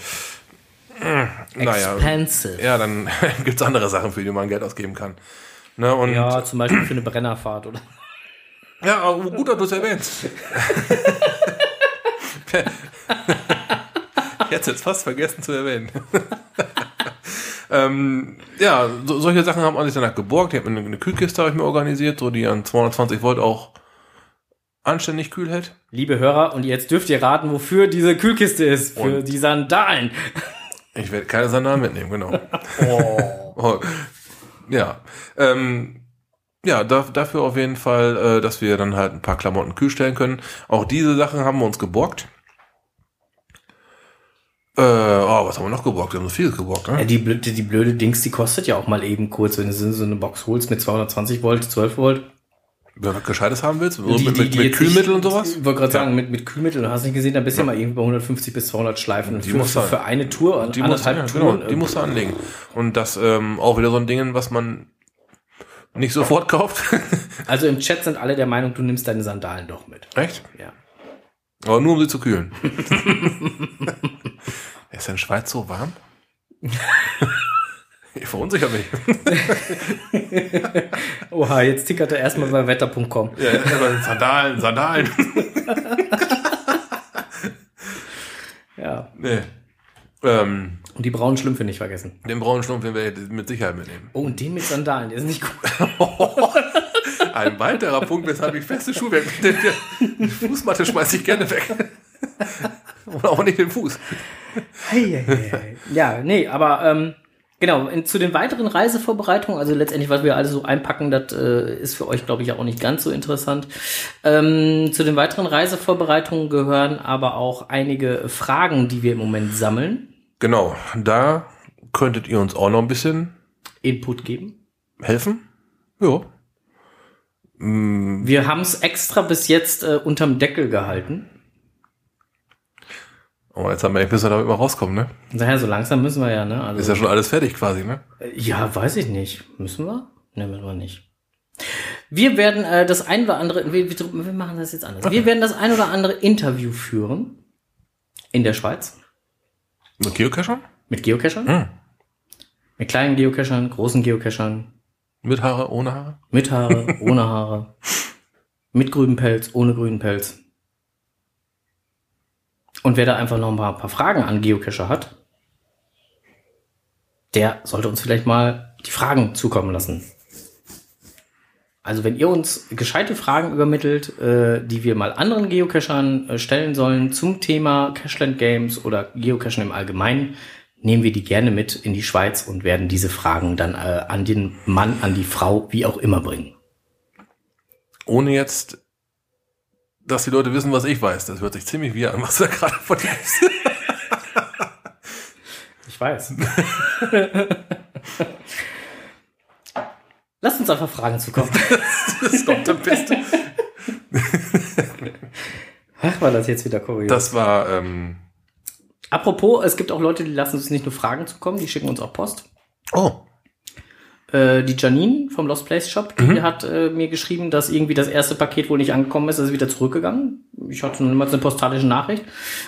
Äh, naja. Expensive. Ja, dann gibt es andere Sachen, für die man Geld ausgeben kann. Ne, und ja, zum Beispiel für eine Brennerfahrt, oder? Ja, gut, dass du es erwähnst. hätte jetzt fast vergessen zu erwähnen. ähm, ja, so, solche Sachen haben sich danach geborgt. Ich habe eine, eine Kühlkiste habe ich mir organisiert, so die an 220 Volt auch anständig kühl hält. Liebe Hörer, und jetzt dürft ihr raten, wofür diese Kühlkiste ist. Für und die Sandalen. Ich werde keine Sandalen mitnehmen, genau. oh. oh. Ja. Ähm, ja, da, dafür auf jeden Fall, äh, dass wir dann halt ein paar Klamotten kühl stellen können. Auch diese Sachen haben wir uns geborgt. Äh, oh, was haben wir noch geborgt? Wir haben so viel geborgt, ne? Ja, die, blöde, die blöde Dings, die kostet ja auch mal eben kurz, wenn du so eine Box holst mit 220 Volt, 12 Volt. Wenn du was Gescheites haben willst, die, mit, die, die mit Kühlmittel nicht, und sowas? Ich wollte gerade sagen, mit, mit Kühlmittel, du hast nicht gesehen, da bist du ja mal irgendwie bei 150 bis 200 Schleifen. Die für, musst für, für eine Tour, die musst, ja, Touren. Genau, die musst du anlegen. Und das ähm, auch wieder so ein Ding, was man nicht sofort kauft. also im Chat sind alle der Meinung, du nimmst deine Sandalen doch mit. Echt? Ja. Aber nur um sie zu kühlen. Ist in Schweiz so warm? ich verunsicher mich. Oha, jetzt tickert er erstmal bei wetter.com. Ja, Sandalen, Sandalen. ja. Nee. Ähm, und die braunen Schlümpfe nicht vergessen. Den braunen Schlumpf den werde ich mit Sicherheit mitnehmen. Oh, und den mit Sandalen, der ist nicht gut. Ein weiterer Punkt, weshalb ich feste Schuhe Die Fußmatte schmeiße ich gerne weg. Oder auch nicht den Fuß. Hey, hey, hey. Ja, nee, aber ähm, genau, in, zu den weiteren Reisevorbereitungen, also letztendlich, was wir alles so einpacken, das äh, ist für euch, glaube ich, auch nicht ganz so interessant. Ähm, zu den weiteren Reisevorbereitungen gehören aber auch einige Fragen, die wir im Moment sammeln. Genau, da könntet ihr uns auch noch ein bisschen Input geben. Helfen? Ja. Wir haben es extra bis jetzt äh, unterm Deckel gehalten. Oh, jetzt haben wir bis wir da immer rauskommen, ne? Naja, so langsam müssen wir ja, ne? Also, ist ja schon alles fertig quasi, ne? Ja, weiß ich nicht. Müssen wir? Ne, müssen wir nicht. Wir werden äh, das ein oder andere, wir, wir machen das jetzt anders. Wir werden das ein oder andere Interview führen in der Schweiz. Mit Geocachern? Mit Geocachern? Hm. Mit kleinen Geocachern, großen Geocachern. Mit Haare, ohne Haare? Mit Haare, ohne Haare. Mit grünem Pelz, ohne grünen Pelz. Und wer da einfach noch ein paar, paar Fragen an Geocacher hat, der sollte uns vielleicht mal die Fragen zukommen lassen. Also wenn ihr uns gescheite Fragen übermittelt, äh, die wir mal anderen Geocachern äh, stellen sollen zum Thema Cashland Games oder Geocachen im Allgemeinen, nehmen wir die gerne mit in die Schweiz und werden diese Fragen dann äh, an den Mann, an die Frau, wie auch immer bringen. Ohne jetzt dass die Leute wissen, was ich weiß. Das hört sich ziemlich wie an, was da gerade von dir ist. ich weiß. Lass uns einfach Fragen zukommen. das kommt am besten. Ach, war das jetzt wieder kurios. Das war. Ähm Apropos, es gibt auch Leute, die lassen uns nicht nur Fragen zukommen, die schicken uns auch Post. Oh. Äh, die Janine vom Lost Place Shop, die mhm. hat äh, mir geschrieben, dass irgendwie das erste Paket wohl nicht angekommen ist, ist wieder zurückgegangen. Ich hatte niemals eine postalische Nachricht.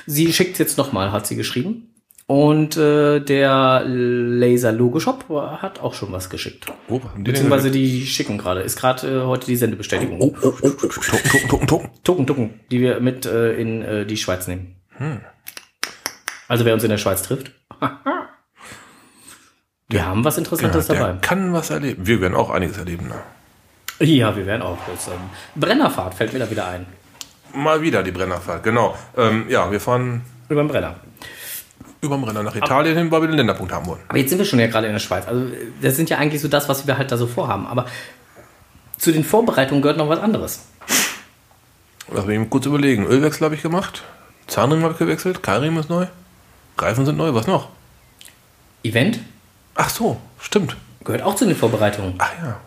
Sie schickt jetzt nochmal, hat sie geschrieben. Und äh, der Laser Logo Shop hat auch schon was geschickt. Oh, die Beziehungsweise die schicken gerade. Ist gerade äh, heute die Sendebestätigung. Oh, oh, oh, Tucken, tucken, tucken, tucken. Token, Token, die wir mit äh, in äh, die Schweiz nehmen. Also wer uns in der Schweiz trifft. wir haben was Interessantes Ja, dabei. kann was erleben. Wir werden auch einiges erleben. Ne? Ja, wir werden auch. Das, ähm, Brennerfahrt fällt mir da wieder ein. Mal wieder die Brennerfahrt, genau. Ähm, ja, wir fahren Über den Brenner. über den Brenner nach Italien hin, weil wir den Länderpunkt haben wollen. Aber jetzt sind wir schon ja gerade in der Schweiz. Also das sind ja eigentlich so das, was wir halt da so vorhaben. Aber zu den Vorbereitungen gehört noch was anderes. Lass mich kurz überlegen. Ölwechsel habe ich gemacht. Zahnriemen habe ich gewechselt. Keilriemen ist neu. Reifen sind neu. Was noch? Event Ach so, stimmt. gehört auch zu den Vorbereitungen. Ach ja.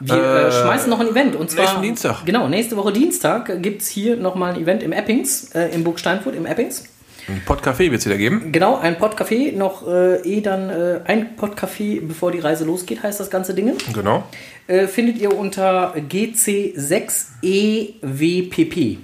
Wir äh, Äh, schmeißen noch ein Event. Und zwar, nächsten Dienstag. Genau, nächste Woche Dienstag gibt es hier nochmal ein Event im Eppings, äh, im Burg Steinfurt, im Eppings. Ein Podcafé wird es wieder geben. Genau, ein Podcafé, noch äh, eh dann äh, ein Podcafé, bevor die Reise losgeht, heißt das ganze Ding. Genau. Äh, findet ihr unter GC6EWPP.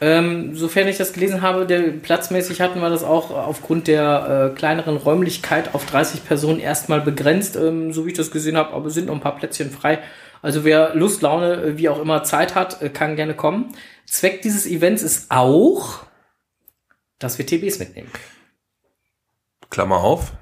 Ähm, sofern ich das gelesen habe, der platzmäßig hatten wir das auch aufgrund der äh, kleineren Räumlichkeit auf 30 Personen erstmal begrenzt, ähm, so wie ich das gesehen habe, aber es sind noch ein paar Plätzchen frei. Also wer Lust, Laune, äh, wie auch immer Zeit hat, äh, kann gerne kommen. Zweck dieses Events ist auch, dass wir TBs mitnehmen. Klammer auf.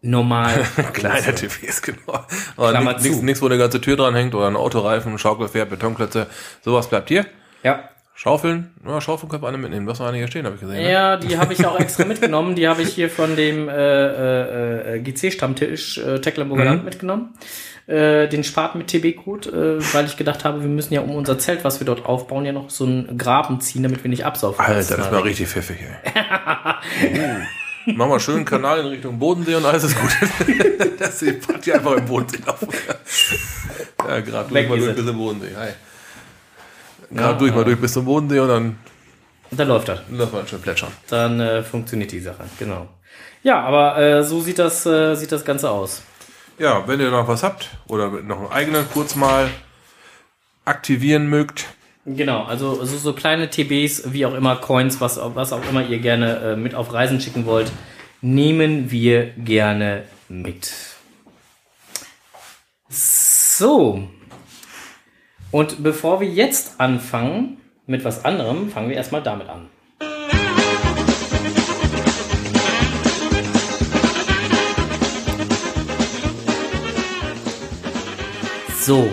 Normal. Kleine TVs, genau. Aber nichts, nichts, nichts, wo eine ganze Tür dran hängt oder ein Autoreifen, ein Schaukelpferd, Betonklötze. Sowas bleibt hier. ja. Schaufeln. Ja, Schaufeln können wir alle mitnehmen. Was wir hier stehen, habe ich gesehen. Ne? Ja, die habe ich auch extra mitgenommen. Die habe ich hier von dem äh, äh, äh, GC-Stammtisch äh, Tecklenburger Mhm. Land mitgenommen. Äh, den Spaten mit TB-Code, äh, weil ich gedacht habe, wir müssen ja um unser Zelt, was wir dort aufbauen, ja noch so einen Graben ziehen, damit wir nicht absaufen. Alter, das ist mal richtig pfiffig, ey. uh. Mach mal schön einen Kanal in Richtung Bodensee und alles ist gut. das packt die einfach im Bodensee auf. ja, gerade durch mal durch zum Bodensee. Hi. Gerade durch mal durch bis zum Bodensee und dann Und dann läuft das. lass mal schön plätschern. Dann äh, funktioniert die Sache, genau. Ja, aber äh, so sieht das, äh, sieht das Ganze aus. Ja, wenn ihr noch was habt oder noch einen eigenen kurz mal aktivieren mögt, Genau, also so, so kleine TBs, wie auch immer, Coins, was, was auch immer ihr gerne äh, mit auf Reisen schicken wollt, nehmen wir gerne mit. So. Und bevor wir jetzt anfangen mit was anderem, fangen wir erstmal damit an. So.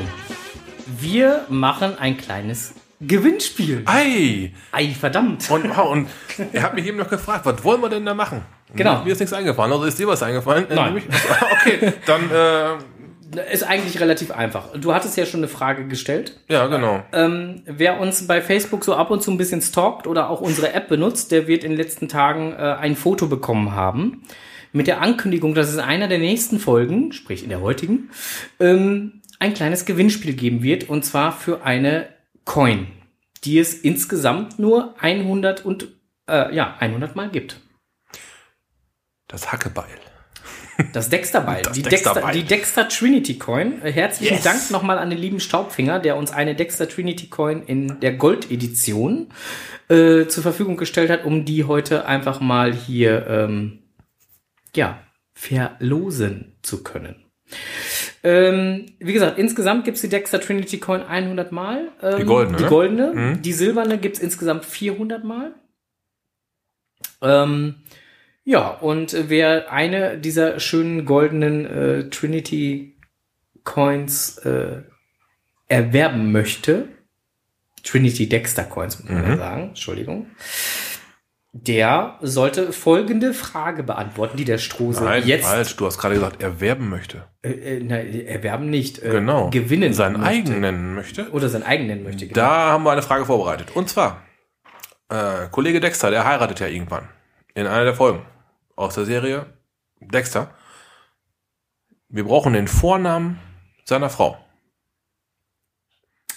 Wir machen ein kleines Gewinnspiel. ei! Ei, verdammt. Und, wow, und er hat mich eben noch gefragt, was wollen wir denn da machen? Genau. Mir ist nichts eingefallen, also ist dir was eingefallen? Äh, Nein. Okay, dann, äh, Ist eigentlich relativ einfach. Du hattest ja schon eine Frage gestellt. ja, genau. Ähm, wer uns bei Facebook so ab und zu ein bisschen stalkt oder auch unsere App benutzt, der wird in den letzten Tagen äh, ein Foto bekommen haben. Mit der Ankündigung, dass es in einer der nächsten Folgen, sprich in der heutigen, ähm, ein kleines Gewinnspiel geben wird. Und zwar für eine Coin, die es insgesamt nur 100 und, äh, ja, 100 Mal gibt. Das Hackebeil. Das Dexter-Beil. Das Die, Dexter, die Dexter Trinity Coin. Äh, Herzlichen Yes. Dank nochmal an den lieben Staubfinger, der uns eine Dexter Trinity Coin in der Gold-Edition äh, zur Verfügung gestellt hat, um die heute einfach mal hier ähm, ja, verlosen zu können. Ähm, wie gesagt, insgesamt gibt's die Dexter Trinity Coin 100 Mal. Ähm, Die goldene, Die ne? goldene. Die silberne gibt's insgesamt 400 Mal. Ähm, ja, und äh, wer eine dieser schönen goldenen äh, Trinity Coins äh, erwerben möchte, Trinity Dexter Coins, muss man ja sagen, Entschuldigung, der sollte folgende Frage beantworten, die der Strose Nein, jetzt falsch. Du hast gerade gesagt, erwerben möchte. äh, äh, nein, erwerben nicht, äh, Genau. gewinnen Seinen möchte. eigenen nennen möchte. oder sein eigen nennen möchte. Genau. Da haben wir eine Frage vorbereitet. Und zwar, äh, Kollege Dexter, der heiratet ja irgendwann. In einer der Folgen. Aus der Serie Dexter. Wir brauchen den Vornamen seiner Frau.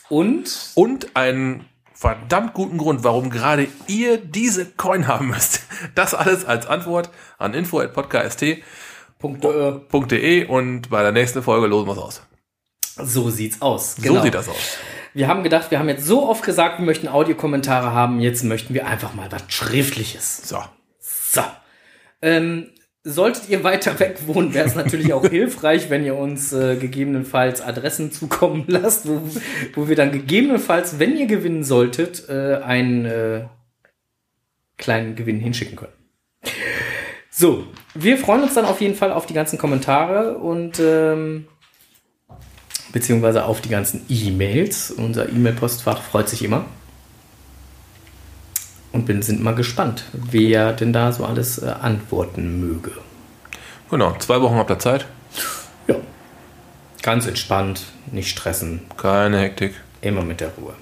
Und Und einen verdammt guten Grund, warum gerade ihr diese Coin haben müsst. Das alles als Antwort an info.podcast.de und bei der nächsten Folge losen wir es aus. so sieht's aus. So sieht das aus. Wir haben gedacht, wir haben jetzt so oft gesagt, wir möchten Audiokommentare haben, jetzt möchten wir einfach mal was Schriftliches. So. So. Ähm, solltet ihr weiter weg wohnen, wäre es natürlich auch hilfreich, wenn ihr uns äh, gegebenenfalls Adressen zukommen lasst, wo, wo wir dann gegebenenfalls, wenn ihr gewinnen solltet, äh, einen äh, kleinen Gewinn hinschicken können. So, wir freuen uns dann auf jeden Fall auf die ganzen Kommentare und ähm, beziehungsweise auf die ganzen E-Mails. Unser E-Mail-Postfach freut sich immer. Und bin, sind mal gespannt, wer denn da so alles äh, antworten möge. Genau, zwei Wochen habt ihr Zeit. Ja. Ganz entspannt, nicht stressen. Keine Hektik. Immer mit der Ruhe.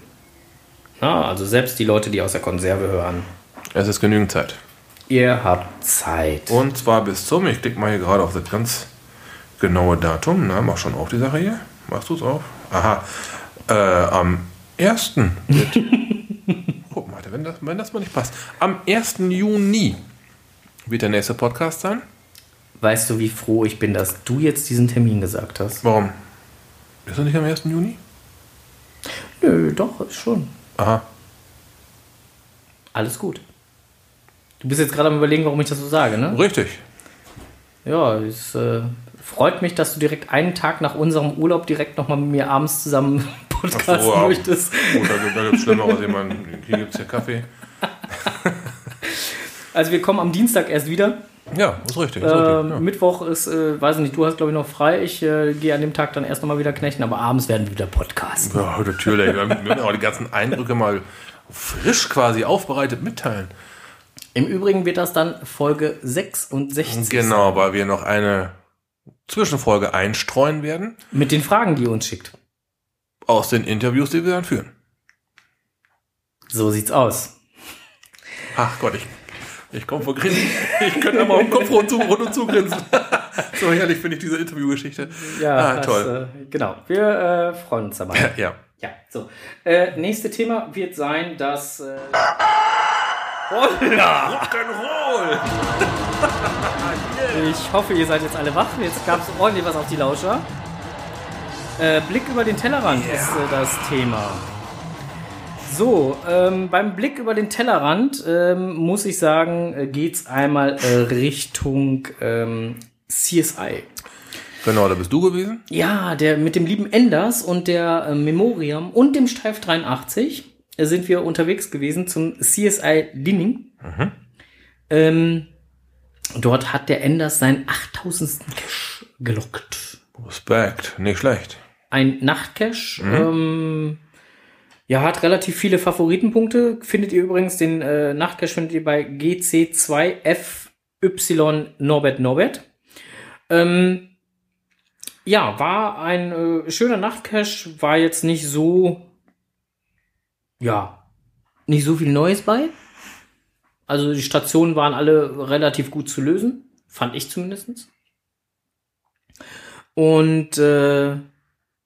Na, also selbst die Leute, die aus der Konserve hören. Es ist genügend Zeit. Ihr habt Zeit. Und zwar bis zum, ich klicke mal hier gerade auf das ganz genaue Datum. Na, mach schon auf die Sache hier. Machst du es auf? Aha. Äh, am 1. Wenn das, wenn das mal nicht passt. Am 1. Juni wird der nächste Podcast sein. Weißt du, wie froh ich bin, dass du jetzt diesen Termin gesagt hast? Warum? Ist er nicht am 1. Juni? Nö, doch, ist schon. Aha. Alles gut. Du bist jetzt gerade am überlegen, warum ich das so sage, ne? Richtig. Ja, es äh, freut mich, dass du direkt einen Tag nach unserem Urlaub direkt nochmal mit mir abends zusammen podcasten Ach so, ja. möchtest. Gut, da, da gibt es Schlimmeres. Ich meine, hier gibt es ja Kaffee. Also wir kommen am Dienstag erst wieder. Ja, ist richtig. Ist Ähm, richtig ja. Mittwoch ist, äh, weiß ich nicht, du hast glaube ich noch frei. Ich äh, gehe an dem Tag dann erst nochmal wieder knechten, aber abends werden wir wieder podcasten. Ja, natürlich. Wir müssen auch die ganzen Eindrücke mal frisch quasi aufbereitet mitteilen. Im Übrigen wird das dann Folge 66 Genau, weil wir noch eine Zwischenfolge einstreuen werden mit den Fragen, die ihr uns schickt. Aus den Interviews, die wir dann führen. So sieht's aus. Ach Gott, ich, ich komme vor Grinsen. Ich könnte um den Kopf rund, zu, rund und zugrinsen. so herrlich finde ich diese Interviewgeschichte. Ja, ah, das, toll. Äh, genau. Wir äh, freuen uns dabei. ja. Ja, so. Äh, nächste Thema wird sein, dass. Äh, Holla! Rock'n'Roll! Ich hoffe, ihr seid jetzt alle wach. Jetzt gab es ordentlich was auf die Lauscher. Äh, Blick über den Tellerrand ist äh, das Thema. So, ähm, beim Blick über den Tellerrand ähm, muss ich sagen, äh, geht's einmal äh, Richtung ähm, CSI. Genau, da bist du gewesen. Ja, der mit dem lieben Enders und der äh, Memoriam und dem Steif 83 äh, sind wir unterwegs gewesen zum CSI Linning. Ähm, dort hat der Enders seinen 8000. Cash gelockt. Respekt, nicht schlecht. Ein Nachtcash. Ähm, ja, hat relativ viele Favoritenpunkte. Findet ihr übrigens den äh, Nachtcash findet ihr bei GC2FY Norbert Norbert. Ähm, ja, war ein äh, schöner Nachtcash, war jetzt nicht so, ja, nicht so viel Neues bei. Also die Stationen waren alle relativ gut zu lösen, fand ich zumindestens. Und äh,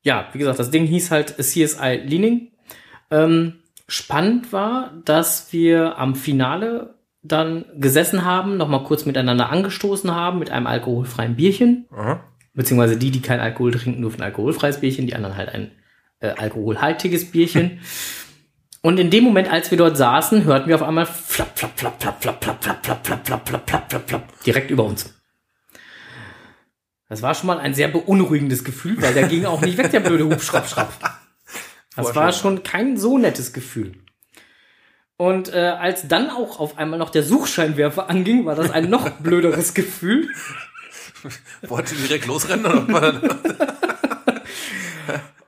ja, wie gesagt, das Ding hieß halt CSI Leaning. Ähm, spannend war, dass wir am Finale dann gesessen haben, nochmal kurz miteinander angestoßen haben mit einem alkoholfreien Bierchen. Aha. Beziehungsweise die, die kein Alkohol trinken, durften ein alkoholfreies Bierchen, die anderen halt ein äh, alkoholhaltiges Bierchen. Und in dem Moment, als wir dort saßen, hörten wir auf einmal flapp, flapp, flapp, flapp, flapp, flapp, flapp, flapp, flapp, flapp, flapp, flapp, flapp, direkt über uns. Das war schon mal ein sehr beunruhigendes Gefühl, weil der ging auch nicht weg, der blöde Hubschrapp, schrapp. Das war schon kein so nettes Gefühl. Und äh, als dann auch auf einmal noch der Suchscheinwerfer anging, war das ein noch blöderes Gefühl. Wollt ihr direkt losrennen? Oder?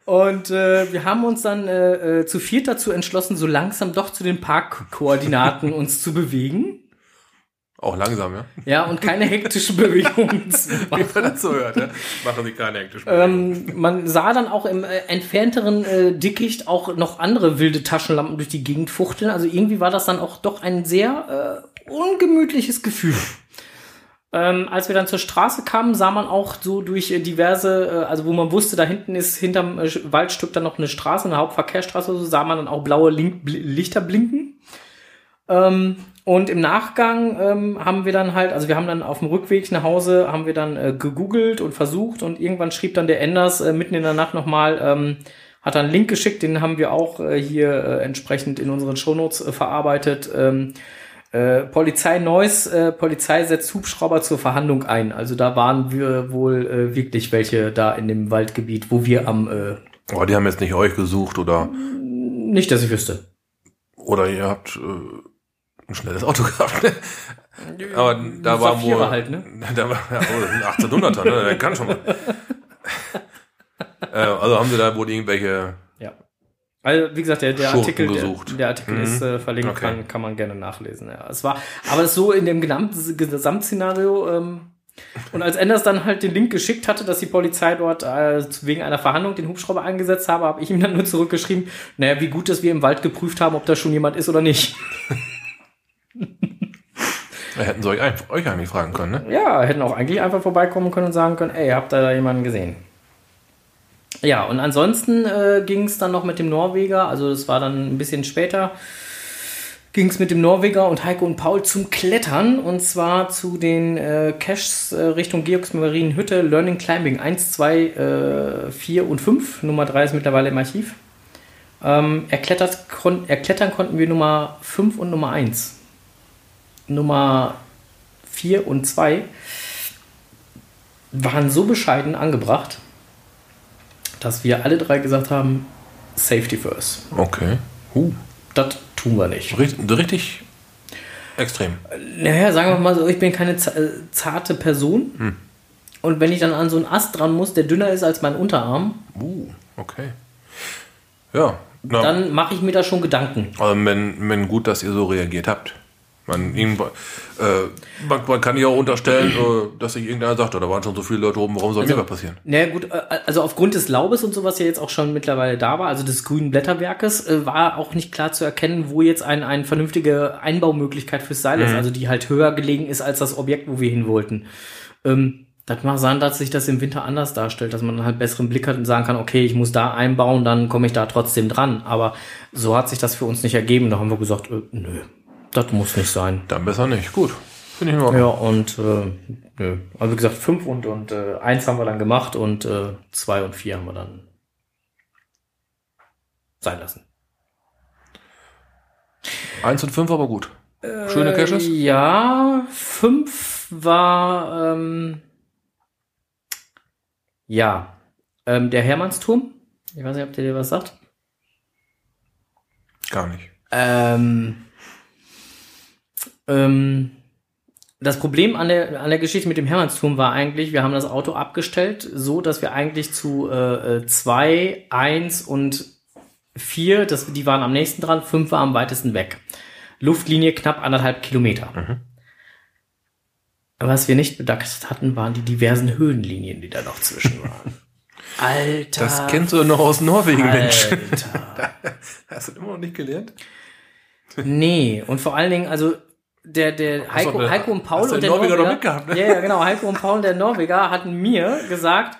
Und äh, wir haben uns dann äh, äh, zu viert dazu entschlossen, so langsam doch zu den Parkkoordinaten uns zu bewegen. Auch langsam, ja? Ja, und keine hektischen Bewegungen zu Wie man das so hört, ja? Machen sie keine hektisch. Ähm, man sah dann auch im äh, entfernteren äh, Dickicht auch noch andere wilde Taschenlampen durch die Gegend fuchteln. Also irgendwie war das dann auch doch ein sehr äh, ungemütliches Gefühl. Ähm, als wir dann zur Straße kamen, sah man auch so durch äh, diverse, äh, also wo man wusste, da hinten ist hinterm äh, Waldstück dann noch eine Straße, eine Hauptverkehrsstraße, so sah man dann auch blaue Link Bl Lichter blinken. Ähm, und im Nachgang ähm, haben wir dann halt, also wir haben dann auf dem Rückweg nach Hause, haben wir dann äh, gegoogelt und versucht und irgendwann schrieb dann der Enders äh, mitten in der Nacht nochmal, ähm, hat dann einen Link geschickt, den haben wir auch äh, hier äh, entsprechend in unseren Shownotes äh, verarbeitet. Ähm, Äh, Polizei Neuss, äh, Polizei setzt Hubschrauber zur Verhandlung ein. Also da waren wir wohl äh, wirklich welche da in dem Waldgebiet, wo wir am... Äh, oh, die haben jetzt nicht euch gesucht oder... Nicht, dass ich wüsste. Oder ihr habt äh, ein schnelles Auto gehabt. Ne? Aber da war wohl... halt, ne? Da war, ja, oh, 1800er, ne? Der kann schon mal. äh, also haben sie da wohl irgendwelche also, wie gesagt, der, der Artikel, der, der, Artikel mhm. ist äh, verlinkt, okay. kann, kann man gerne nachlesen. Ja, es war, aber so in dem Gesamtszenario, ähm, und als Enders dann halt den Link geschickt hatte, dass die Polizei dort äh, wegen einer Verhandlung den Hubschrauber eingesetzt habe, habe ich ihm dann nur zurückgeschrieben, naja, wie gut, dass wir im Wald geprüft haben, ob da schon jemand ist oder nicht. Hätten sie euch, euch eigentlich fragen können, ne? Ja, hätten auch eigentlich einfach vorbeikommen können und sagen können, ey, habt ihr da jemanden gesehen? Ja, und ansonsten äh, ging es dann noch mit dem Norweger, also das war dann ein bisschen später, ging es mit dem Norweger und Heiko und Paul zum Klettern und zwar zu den äh, Caches äh, Richtung Georgsmarienhütte Learning Climbing 1, 2, äh, 4 und 5. Nummer 3 ist mittlerweile im Archiv. Ähm, erklettert, kon erklettern konnten wir Nummer 5 und Nummer 1. Nummer 4 und 2 waren so bescheiden angebracht dass wir alle drei gesagt haben, Safety first. Okay. Huh. Das tun wir nicht. Richtig, richtig extrem. Naja, sagen wir mal so, ich bin keine zarte Person. Hm. Und wenn ich dann an so einen Ast dran muss, der dünner ist als mein Unterarm. Uh, okay. Ja. Na, dann mache ich mir da schon Gedanken. Also wenn, wenn gut, dass ihr so reagiert habt. Man, äh, man, man, kann ja auch unterstellen, äh, dass sich irgendeiner sagt, da waren schon so viele Leute oben, warum soll also, mir was passieren? Na gut, äh, also aufgrund des Laubes und sowas ja jetzt auch schon mittlerweile da war, also des grünen Blätterwerkes, äh, war auch nicht klar zu erkennen, wo jetzt ein, eine vernünftige Einbaumöglichkeit fürs Seil mhm. ist, also die halt höher gelegen ist als das Objekt, wo wir hin wollten. Ähm, das mag sein, dass sich das im Winter anders darstellt, dass man dann halt besseren Blick hat und sagen kann, okay, ich muss da einbauen, dann komme ich da trotzdem dran. Aber so hat sich das für uns nicht ergeben. Da haben wir gesagt, äh, nö, das muss nicht sein. Dann besser nicht. Gut. Finde ich in Ja, und äh, nö. Also wie gesagt, fünf und, und äh, eins haben wir dann gemacht und äh, zwei und vier haben wir dann sein lassen. Eins und fünf aber gut. Schöne Caches? Äh, ja, fünf war ähm, ja ähm, der Hermannsturm. Ich weiß nicht, ob der dir was sagt. Gar nicht. Ähm, ähm, das Problem an der, an der Geschichte mit dem Hermannsturm war eigentlich, wir haben das Auto abgestellt, so dass wir eigentlich zu äh, 2, 1 und 4, das, die waren am nächsten dran, 5 war am weitesten weg. Luftlinie knapp anderthalb Kilometer. Mhm. Was wir nicht bedacht hatten, waren die diversen Höhenlinien, die da noch zwischen waren. Alter. Das kennst du noch aus Norwegen, Alter. Mensch. Hast du immer noch nicht gelernt? Nee, und vor allen Dingen, also der, der Heiko, eine, Heiko und Paul und der Norweger, Norweger mitgehabt, ne? ja, ja, genau, Heiko und Paul und der Norweger hatten mir gesagt,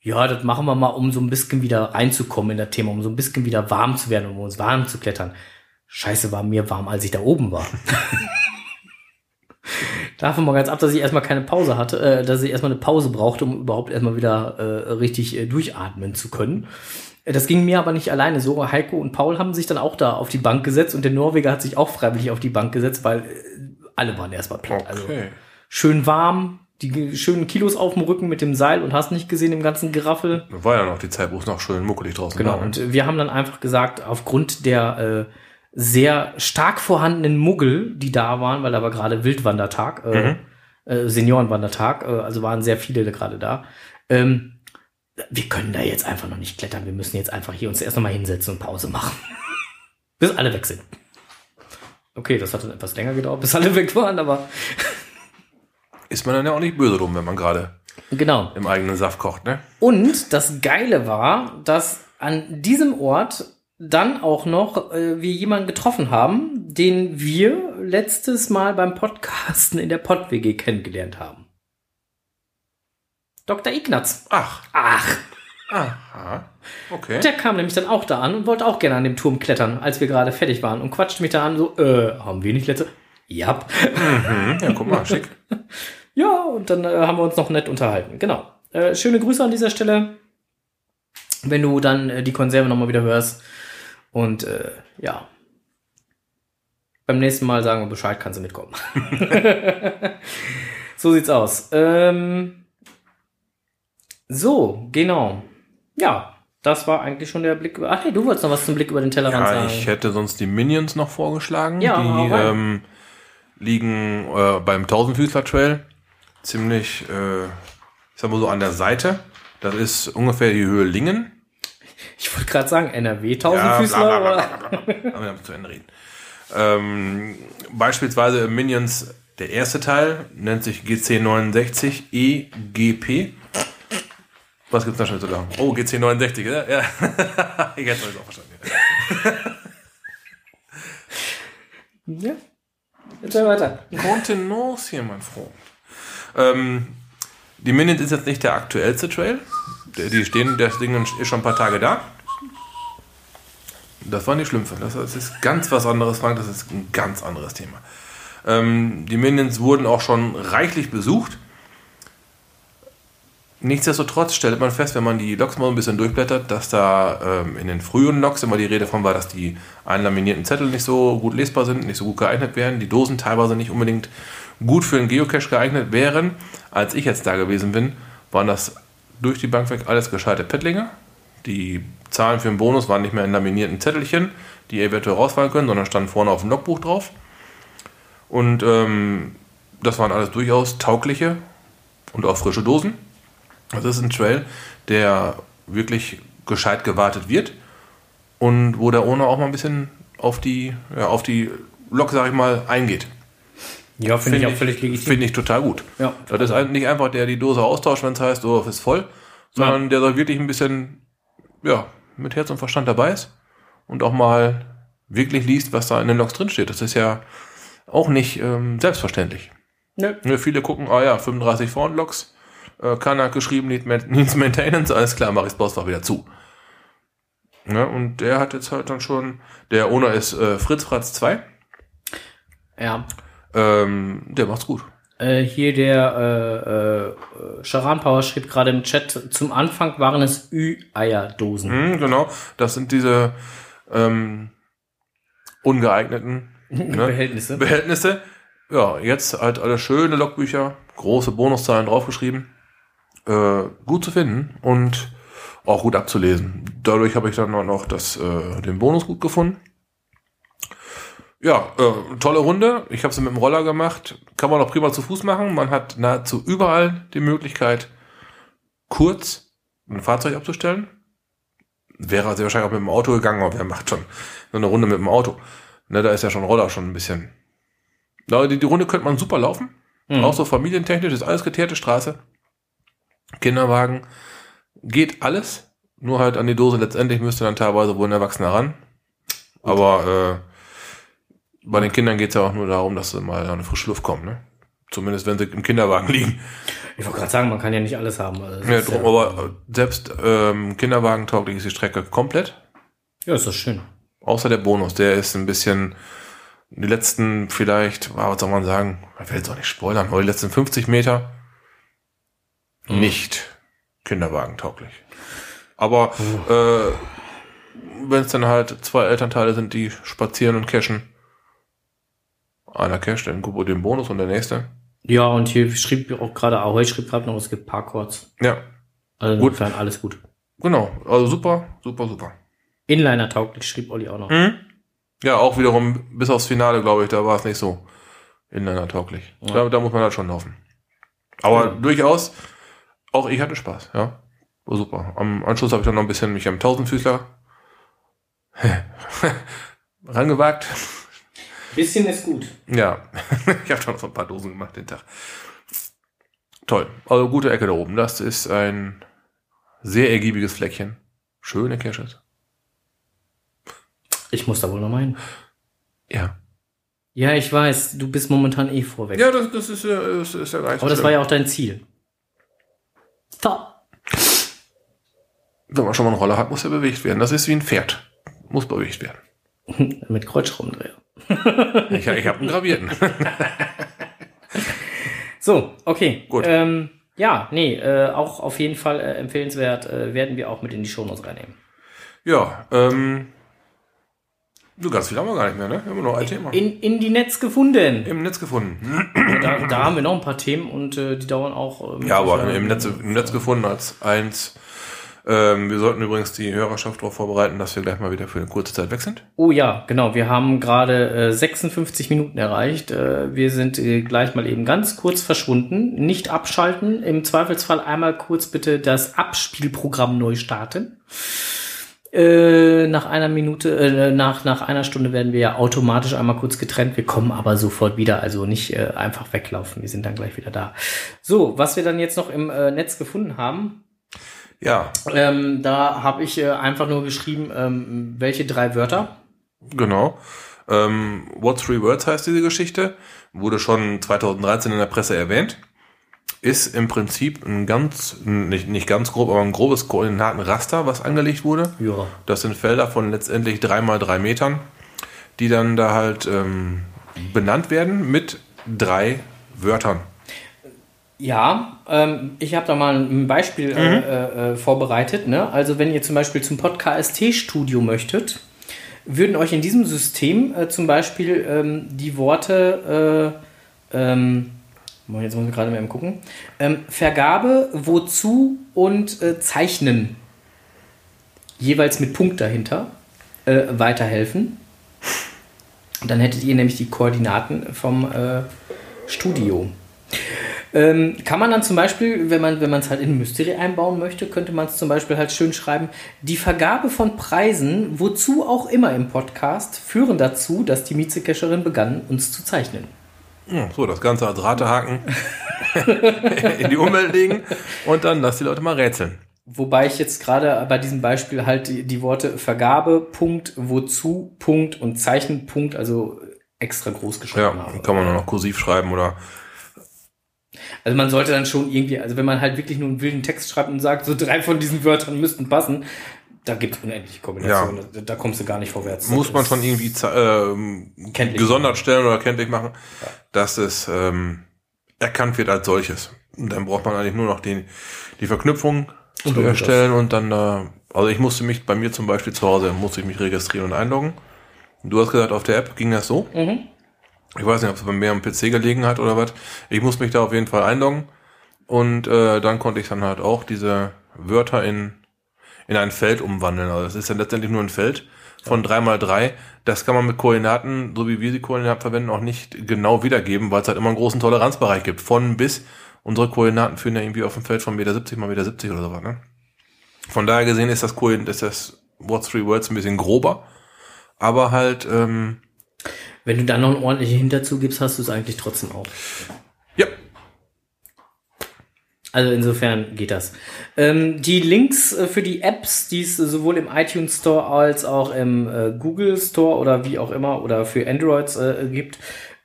ja, das machen wir mal, um so ein bisschen wieder reinzukommen in das Thema, um so ein bisschen wieder warm zu werden, um uns warm zu klettern. Scheiße, war mir warm, als ich da oben war. Davon mal ganz ab, dass ich erstmal keine Pause hatte, äh, dass ich erstmal eine Pause brauchte, um überhaupt erstmal wieder äh, richtig äh, durchatmen zu können. Das ging mir aber nicht alleine so. Heiko und Paul haben sich dann auch da auf die Bank gesetzt und der Norweger hat sich auch freiwillig auf die Bank gesetzt, weil äh, alle waren erstmal platt. Also okay. Also schön warm, die schönen Kilos auf dem Rücken mit dem Seil und hast nicht gesehen im ganzen Geraffel. War ja noch die Zeit, wo es noch schön muckelig draußen genau, war. Genau, und wir haben dann einfach gesagt, aufgrund der äh, sehr stark vorhandenen Muggel, die da waren, weil da war gerade Wildwandertag, äh, mhm. äh, Seniorenwandertag, äh, also waren sehr viele gerade da. Ähm, wir können da jetzt einfach noch nicht klettern. Wir müssen jetzt einfach hier uns erst nochmal hinsetzen und Pause machen. bis alle weg sind. Okay, das hat dann etwas länger gedauert, bis alle weg waren, aber. Ist man dann ja auch nicht böse drum, wenn man gerade genau. im eigenen Saft kocht, ne? Und das Geile war, dass an diesem Ort dann auch noch äh, wir jemanden getroffen haben, den wir letztes Mal beim Podcasten in der Pod-WG kennengelernt haben. Dr. Ignaz. Ach. Ach. Aha. Okay. Der kam nämlich dann auch da an und wollte auch gerne an dem Turm klettern, als wir gerade fertig waren und quatscht mich da an, so, äh, haben wir nicht letzte? Ja. Mhm. Ja, guck mal, schick. ja, und dann äh, haben wir uns noch nett unterhalten. Genau. Äh, schöne Grüße an dieser Stelle. Wenn du dann äh, die Konserve nochmal wieder hörst. Und äh, ja. Beim nächsten Mal sagen wir Bescheid, kann sie mitkommen. so sieht's aus. Ähm, so, genau. Ja, das war eigentlich schon der Blick über. Ach nee, du wolltest noch was zum Blick über den Tellerrand Ja, sagen. ich hätte sonst die Minions noch vorgeschlagen. Ja, die ähm, liegen äh, beim Tausendfüßler Trail ziemlich, äh, ich sag mal so an der Seite. Das ist ungefähr die Höhe Lingen. Ich wollte gerade sagen, NRW Ja, Tausendfüßler bla, bla, bla, bla, bla. Aber wir haben zu Ende reden. Ähm, beispielsweise Minions, der erste Teil nennt sich GC69 EGP. Was gibt's da schon zu sagen? Oh, GC69, ja? ja. ich hätte es auch verstanden. Ja. Erzähl weiter. Contenance hier, mein Freund. Ähm, die Minions ist jetzt nicht der aktuellste Trail. Die stehen, das Ding ist schon ein paar Tage da. Das waren die Schlümpfe. Das ist ganz was anderes, Frank. Das ist ein ganz anderes Thema. Ähm, die Minions wurden auch schon reichlich besucht. Nichtsdestotrotz stellt man fest, wenn man die Loks mal ein bisschen durchblättert, dass da ähm, in den frühen Loks immer die Rede von war, dass die einlaminierten Zettel nicht so gut lesbar sind, nicht so gut geeignet wären, die Dosen teilweise nicht unbedingt gut für einen Geocache geeignet wären. Als ich jetzt da gewesen bin, waren das durch die Bank weg alles gescheite Pettlinge. Die Zahlen für den Bonus waren nicht mehr in laminierten Zettelchen, die eventuell rausfallen können, sondern standen vorne auf dem Logbuch drauf. Und ähm, das waren alles durchaus taugliche und auch frische Dosen. Das ist ein Trail, der wirklich gescheit gewartet wird und wo der Owner auch mal ein bisschen auf die, ja, auf die Lok, sag ich mal, eingeht. Ja, finde ich auch völlig legitim. Finde ich total gut. Ja. Das ist ein- nicht einfach der die Dose austauscht, wenn es heißt, oh, ist voll, sondern der da wirklich ein bisschen, ja, mit Herz und Verstand dabei ist und auch mal wirklich liest, was da in den Loks drinsteht. Das ist ja auch nicht ähm, selbstverständlich. Nö. Ja, viele gucken, ah ja, 35 Front-Loks, äh, Kanak geschrieben, Need- Needs Maintenance, alles klar, mach ich's Postfach wieder zu. Ja, und der hat jetzt halt dann schon, der Owner ist äh, Fritz Fratz 2, Ja. ähm, der macht's gut. Äh, hier der äh, äh, Charan Power schrieb gerade im Chat, zum Anfang waren es Ü-Eierdosen. Mhm, genau, das sind diese ähm, ungeeigneten ne, Behältnisse. Behältnisse. Ja, jetzt halt alle schöne Logbücher, große Bonuszahlen draufgeschrieben, äh, gut zu finden und auch gut abzulesen. Dadurch habe ich dann auch noch das, äh, den Bonus gut gefunden. Ja, äh, tolle Runde. Ich habe sie mit dem Roller gemacht. Kann man auch prima zu Fuß machen. Man hat nahezu überall die Möglichkeit, kurz ein Fahrzeug abzustellen. Wäre sehr wahrscheinlich auch mit dem Auto gegangen, aber wer macht schon so eine Runde mit dem Auto? Ne, da ist ja schon Roller schon ein bisschen. Die, die Runde könnte man super laufen. Mhm. Auch so familientechnisch ist alles geteerte Straße. Kinderwagen. Geht alles. Nur halt an die Dose letztendlich müsste dann teilweise wohl ein Erwachsener ran. Aber äh, bei den Kindern geht es ja auch nur darum, dass sie mal an die frische Luft kommen. Ne? Zumindest wenn sie im Kinderwagen liegen. Ich wollte gerade sagen, man kann ja nicht alles haben. Also Ja, drum, aber äh, selbst ähm, Kinderwagen tauglich ist die Strecke komplett. ja, ist das schön. Außer der Bonus, der ist ein bisschen, die letzten vielleicht, ah, was soll man sagen, ich will jetzt auch nicht spoilern, aber die letzten 50 Meter nicht kinderwagentauglich. Aber äh, wenn es dann halt zwei Elternteile sind, die spazieren und cashen, einer casht den, den Bonus und der nächste. Ja, und hier schrieb auch gerade, Ahoy schrieb gerade noch, es gibt Parkcourts. Ja, Also Gut. insofern alles gut. genau. Also super, super, super. Inliner tauglich, schrieb Olli auch noch. Mhm. Ja, auch wiederum bis aufs Finale, glaube ich, da war es nicht so inliner-tauglich. Ja. Da, da muss man halt schon laufen. Aber Ja. durchaus, auch ich hatte Spaß, ja. War super. Am Anschluss habe ich dann noch ein bisschen mich am Tausendfüßler rangewagt. Bisschen ist gut. Ja, ich habe schon noch so ein paar Dosen gemacht den Tag. Toll. Also gute Ecke da oben. Das ist ein sehr ergiebiges Fleckchen. Schöne Caches. Ich muss da wohl noch mal hin. Ja. Ja, ich weiß, du bist momentan eh vorweg. Ja, das, das ist ja, das ist ja gar nicht Aber das war ja auch dein Ziel. So. Wenn man schon mal einen Roller hat, muss er bewegt werden. Das ist wie ein Pferd. Muss bewegt werden. Mit Kreuzschraubendreher. Ich, ich habe einen gravierten. So, okay. Gut. Ähm, ja, nee, äh, auch auf jeden Fall äh, empfehlenswert, äh, werden wir auch mit in die Shownotes reinnehmen. ja, ähm, Du, ganz viel haben wir gar nicht mehr, ne? Immer noch ein Thema. In, in die Netz gefunden. Im Netz gefunden. Da, da haben wir noch ein paar Themen und äh, die dauern auch. äh, Ja, aber im Netz, im Netz gefunden als eins. Ähm, wir sollten übrigens die Hörerschaft darauf vorbereiten, dass wir gleich mal wieder für eine kurze Zeit weg sind. Oh ja, genau. Wir haben gerade äh, 56 Minuten erreicht. Äh, wir sind äh, gleich mal eben ganz kurz verschwunden. Nicht abschalten. Im Zweifelsfall einmal kurz bitte das Abspielprogramm neu starten. Äh, nach einer Minute, äh, nach, nach einer Stunde werden wir ja automatisch einmal kurz getrennt. Wir kommen aber sofort wieder, also nicht äh, einfach weglaufen. Wir sind dann gleich wieder da. So, was wir dann jetzt noch im äh, Netz gefunden haben, Ja, ähm, da habe ich äh, einfach nur geschrieben, ähm, welche drei Wörter. genau. Ähm, What Three Words heißt diese Geschichte. Wurde schon 2013 in der Presse erwähnt. Ist im Prinzip ein ganz, nicht, nicht ganz grob, aber ein grobes Koordinatenraster, was angelegt wurde. Ja. Das sind Felder von letztendlich drei mal drei Metern, die dann da halt ähm, benannt werden mit drei Wörtern. Ja, ähm, ich habe da mal ein Beispiel äh, äh, äh, vorbereitet. Ne? Also wenn ihr zum Beispiel zum Podcast-Studio möchtet, würden euch in diesem System äh, zum Beispiel ähm, die Worte, äh, ähm, jetzt muss ich gerade mal eben gucken, ähm, Vergabe, wozu und äh, Zeichnen, jeweils mit Punkt dahinter, äh, weiterhelfen. Dann hättet ihr nämlich die Koordinaten vom äh, Studio. Ähm, kann man dann zum Beispiel, wenn man es halt in Mystery einbauen möchte, könnte man es zum Beispiel halt schön schreiben, die Vergabe von Preisen, wozu auch immer im Podcast, führen dazu, dass die Mietzecacherin begann, uns zu zeichnen. So, das Ganze als Ratehaken in die Umwelt legen und dann lass die Leute mal rätseln. Wobei ich jetzt gerade bei diesem Beispiel halt die, die Worte Vergabe, Punkt, wozu, Punkt und Zeichen, Punkt, also extra groß Ja, geschrieben habe. kann man auch noch kursiv schreiben oder Also man sollte dann schon irgendwie, also wenn man halt wirklich nur einen wilden Text schreibt und sagt, so drei von diesen Wörtern müssten passen, da gibt es unendliche Kombinationen. Da, da kommst du gar nicht vorwärts. muss man Das- schon irgendwie Kenntlich gesondert stellen oder kenntlich machen, dass es ähm, erkannt wird als solches. Und dann braucht man eigentlich nur noch die, die Verknüpfung Und zu erstellen und dann, äh, also ich musste mich bei mir zum Beispiel zu Hause, musste ich mich registrieren und einloggen. Du hast gesagt, auf der App ging das so. Mhm. Ich weiß nicht, ob es bei mir am PC gelegen hat oder was. Ich muss mich da auf jeden Fall einloggen. Und äh, dann konnte ich dann halt auch diese Wörter in, in ein Feld umwandeln. Also es ist dann letztendlich nur ein Feld von drei mal drei. Das kann man mit Koordinaten, so wie wir die Koordinaten verwenden, auch nicht genau wiedergeben, weil es halt immer einen großen Toleranzbereich gibt. Von bis. Unsere Koordinaten führen ja irgendwie auf dem Feld von Meter 70 mal Meter 70 oder so was, ne? Von daher gesehen ist das, Koordin- ist das What Three Words ein bisschen grober. Aber halt, ähm, Wenn du dann noch einen ordentlichen Hinterzu gibst, hast du es eigentlich trotzdem auch. Also insofern geht das. Ähm, die Links äh, für die Apps, die es sowohl im iTunes Store als auch im äh, Google Store oder wie auch immer oder für Androids äh, gibt,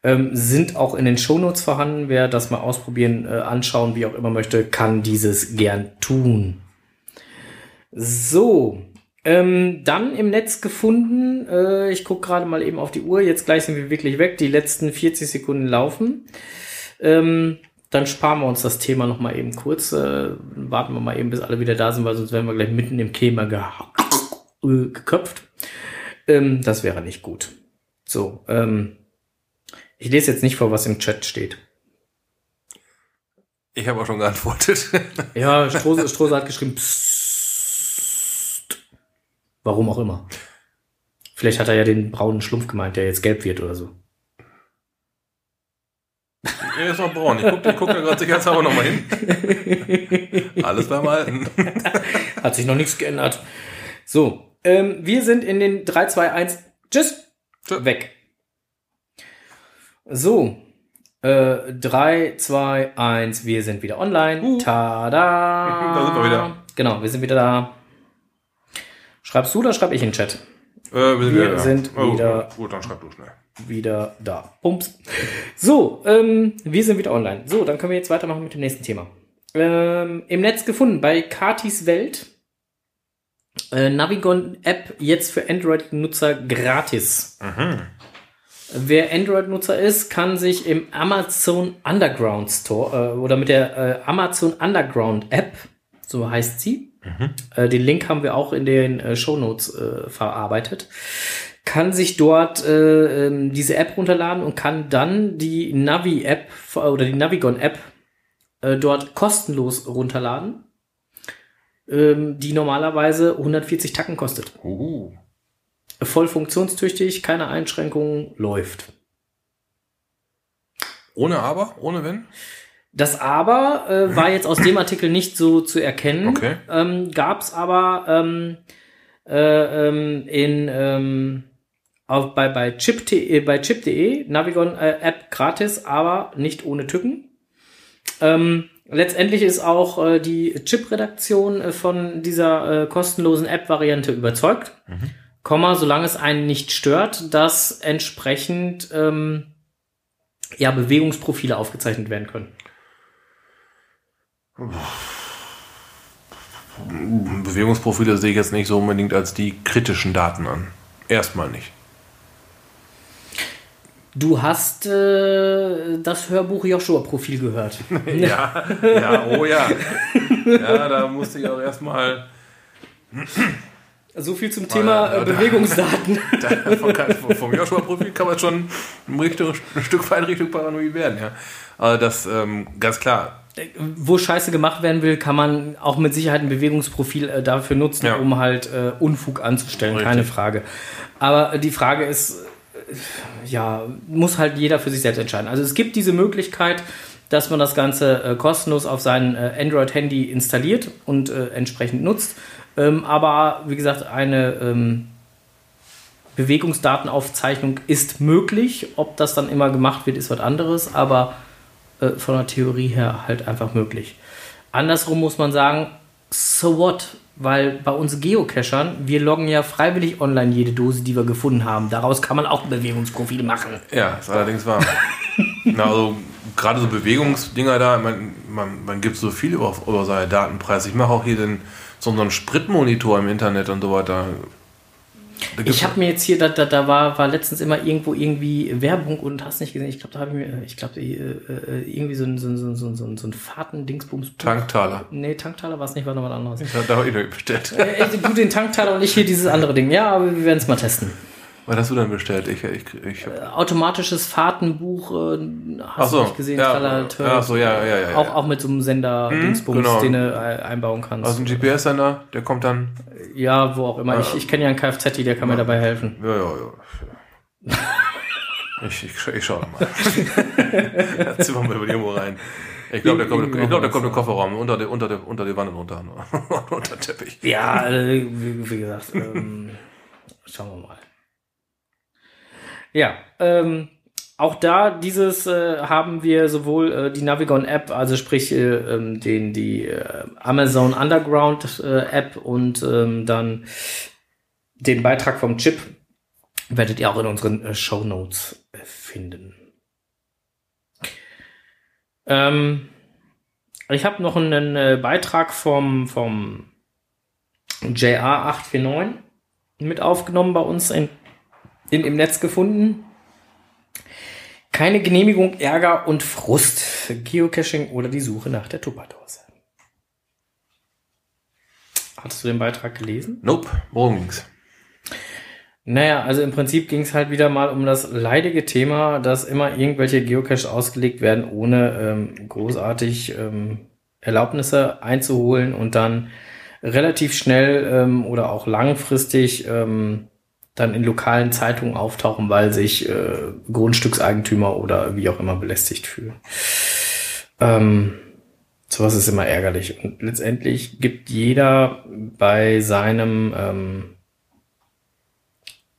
ähm, sind auch in den Shownotes vorhanden. Wer das mal ausprobieren, äh, anschauen, wie auch immer möchte, kann dieses gern tun. So, ähm, dann im Netz gefunden. Äh, ich gucke gerade mal eben auf die Uhr. Jetzt gleich sind wir wirklich weg. Die letzten 40 Sekunden laufen. Ähm, dann sparen wir uns das Thema noch mal eben kurz. Äh, warten wir mal eben, bis alle wieder da sind, weil sonst werden wir gleich mitten im Thema ge äh, geköpft. Ähm, das wäre nicht gut. So, ähm, ich lese jetzt nicht vor, was im Chat steht. ich habe auch schon geantwortet. Ja, Strose, Strose hat geschrieben, Psst. Warum auch immer. Vielleicht hat er ja den braunen Schlumpf gemeint, der jetzt gelb wird oder so. Er ist noch braun. Ich gucke guck da gerade sicherheitshalber noch mal hin. Alles beim Alten. Hat sich noch nichts geändert. So, ähm, wir sind in den 3, 2, 1. Tschüss. Tschö. Weg. So. Äh, 3, 2, 1. Wir sind wieder online. Tada. Da sind wir wieder. Genau, wir sind wieder da. Schreibst du oder schreib ich in den Chat? Äh, wir sind, Wir wieder, Oh, Gut, dann schreib du schnell. wieder da. Pumps. So, ähm, wir sind wieder online. So, dann können wir jetzt weitermachen mit dem nächsten Thema. Ähm, Im Netz gefunden bei Katis Welt. Äh, Navigon-App jetzt für Android-Nutzer gratis. Wer Android-Nutzer ist, kann sich im Amazon Underground Store äh, oder mit der äh, Amazon Underground App, so heißt sie, äh, den Link haben wir auch in den äh, Shownotes äh, verarbeitet. kann sich dort äh, ähm, diese App runterladen und kann dann die Navi-App oder die Navigon-App äh, dort kostenlos runterladen, ähm, die normalerweise 140 Tacken kostet. Uh. Voll funktionstüchtig, keine Einschränkungen, läuft. Ohne Aber? Ohne Wenn? Das Aber äh, war jetzt aus dem Artikel nicht so zu erkennen. Okay. Ähm, Gab es aber ähm, äh, ähm, in ähm, auf, bei, bei chip.de, bei chip.de, Navigon äh, App gratis, aber nicht ohne Tücken. Ähm, letztendlich ist auch äh, die Chip-Redaktion äh, von dieser äh, kostenlosen App-Variante überzeugt. Mhm. Komma, solange es einen nicht stört, dass entsprechend ähm, ja, Bewegungsprofile aufgezeichnet werden können. Bewegungsprofile sehe ich jetzt nicht so unbedingt als die kritischen Daten an. Erstmal nicht. Du hast äh, das Hörbuch Joshua-Profil gehört. ja, ja, oh ja. Ja, da musste ich auch erstmal. So viel zum Thema da, äh, Bewegungsdaten. Da, vom, Joshua-Profil kann man schon ein, Richtung, ein Stück weit Richtung Paranoid werden, ja. Aber das, ähm, ganz klar. Wo Scheiße gemacht werden will, kann man auch mit Sicherheit ein Bewegungsprofil äh, dafür nutzen, ja. um halt äh, Unfug anzustellen, Richtig. keine Frage. Aber die Frage ist, ja, muss halt jeder für sich selbst entscheiden. Also es gibt diese Möglichkeit, dass man das Ganze äh, kostenlos auf sein äh, Android-Handy installiert und äh, entsprechend nutzt. Ähm, aber wie gesagt, eine ähm, Bewegungsdatenaufzeichnung ist möglich. Ob das dann immer gemacht wird, ist was anderes, aber äh, von der Theorie her halt einfach möglich. Andersrum muss man sagen, so what? Weil bei uns Geocachern, wir loggen ja freiwillig online jede Dose, die wir gefunden haben. Daraus kann man auch ein Bewegungsprofil machen. Ja, ist allerdings wahr. Na, also gerade so Bewegungsdinger da, man, man, man gibt so viel über, über seine Datenpreise. Ich mache auch hier den, so einen Spritmonitor im Internet und so weiter. Ich habe mir jetzt hier, da, da, da war, war letztens immer irgendwo irgendwie Werbung und hast nicht gesehen. Ich glaube, da habe ich mir, ich glaube, äh, äh, irgendwie so ein, so ein, so ein, so ein, so ein Fahrten-Dingsbums. Tanktaler. Nee, Tanktaler war es nicht, war noch was anderes. Ja, da habe ich noch bestellt. Äh, du den Tanktaler und ich hier dieses andere Ding. Ja, aber wir werden es mal testen. Was hast du denn bestellt? Ich, ich, ich äh, Automatisches Fahrtenbuch, äh, hast so, du nicht gesehen? Ja, ja, so, ja, ja, ja, Auch, auch mit so einem Sender-Dingsbums, hm, genau. den du einbauen kannst. Also ein GPS-Sender, der kommt dann. Ja, wo auch immer. Ich, ich kenne ja einen Kfz, der kann mir dabei helfen. Ja, ja, ja. ich, ich, ich schau mal. da ziehen wir über die irgendwo rein. Ich glaube, der kommt, ich glaub, der kommt im Kofferraum unter der, unter der, unter die Wanne runter. unter Teppich. Ja, wie, wie gesagt, ähm, schauen wir mal. Ja, ähm, auch da dieses äh, haben wir sowohl äh, die Navigon App, also sprich äh, ähm, den die äh, Amazon Underground äh, App und ähm, dann den Beitrag vom Chip werdet ihr auch in unseren äh, Show Notes finden. Ähm, ich habe noch einen Beitrag vom vom JA849 mit aufgenommen bei uns in in, im Netz gefunden. Keine Genehmigung, Ärger und Frust. Geocaching oder die Suche nach der Tupperdose. Hattest du den Beitrag gelesen? Nope. Worum ging's? Naja, also im Prinzip ging es halt wieder mal um das leidige Thema, dass immer irgendwelche Geocaches ausgelegt werden, ohne ähm, großartig ähm, Erlaubnisse einzuholen und dann relativ schnell ähm, oder auch langfristig ähm, dann in lokalen Zeitungen auftauchen, weil sich äh, Grundstückseigentümer oder wie auch immer belästigt fühlen. Ähm, sowas ist immer ärgerlich. Und letztendlich gibt jeder bei seinem ähm,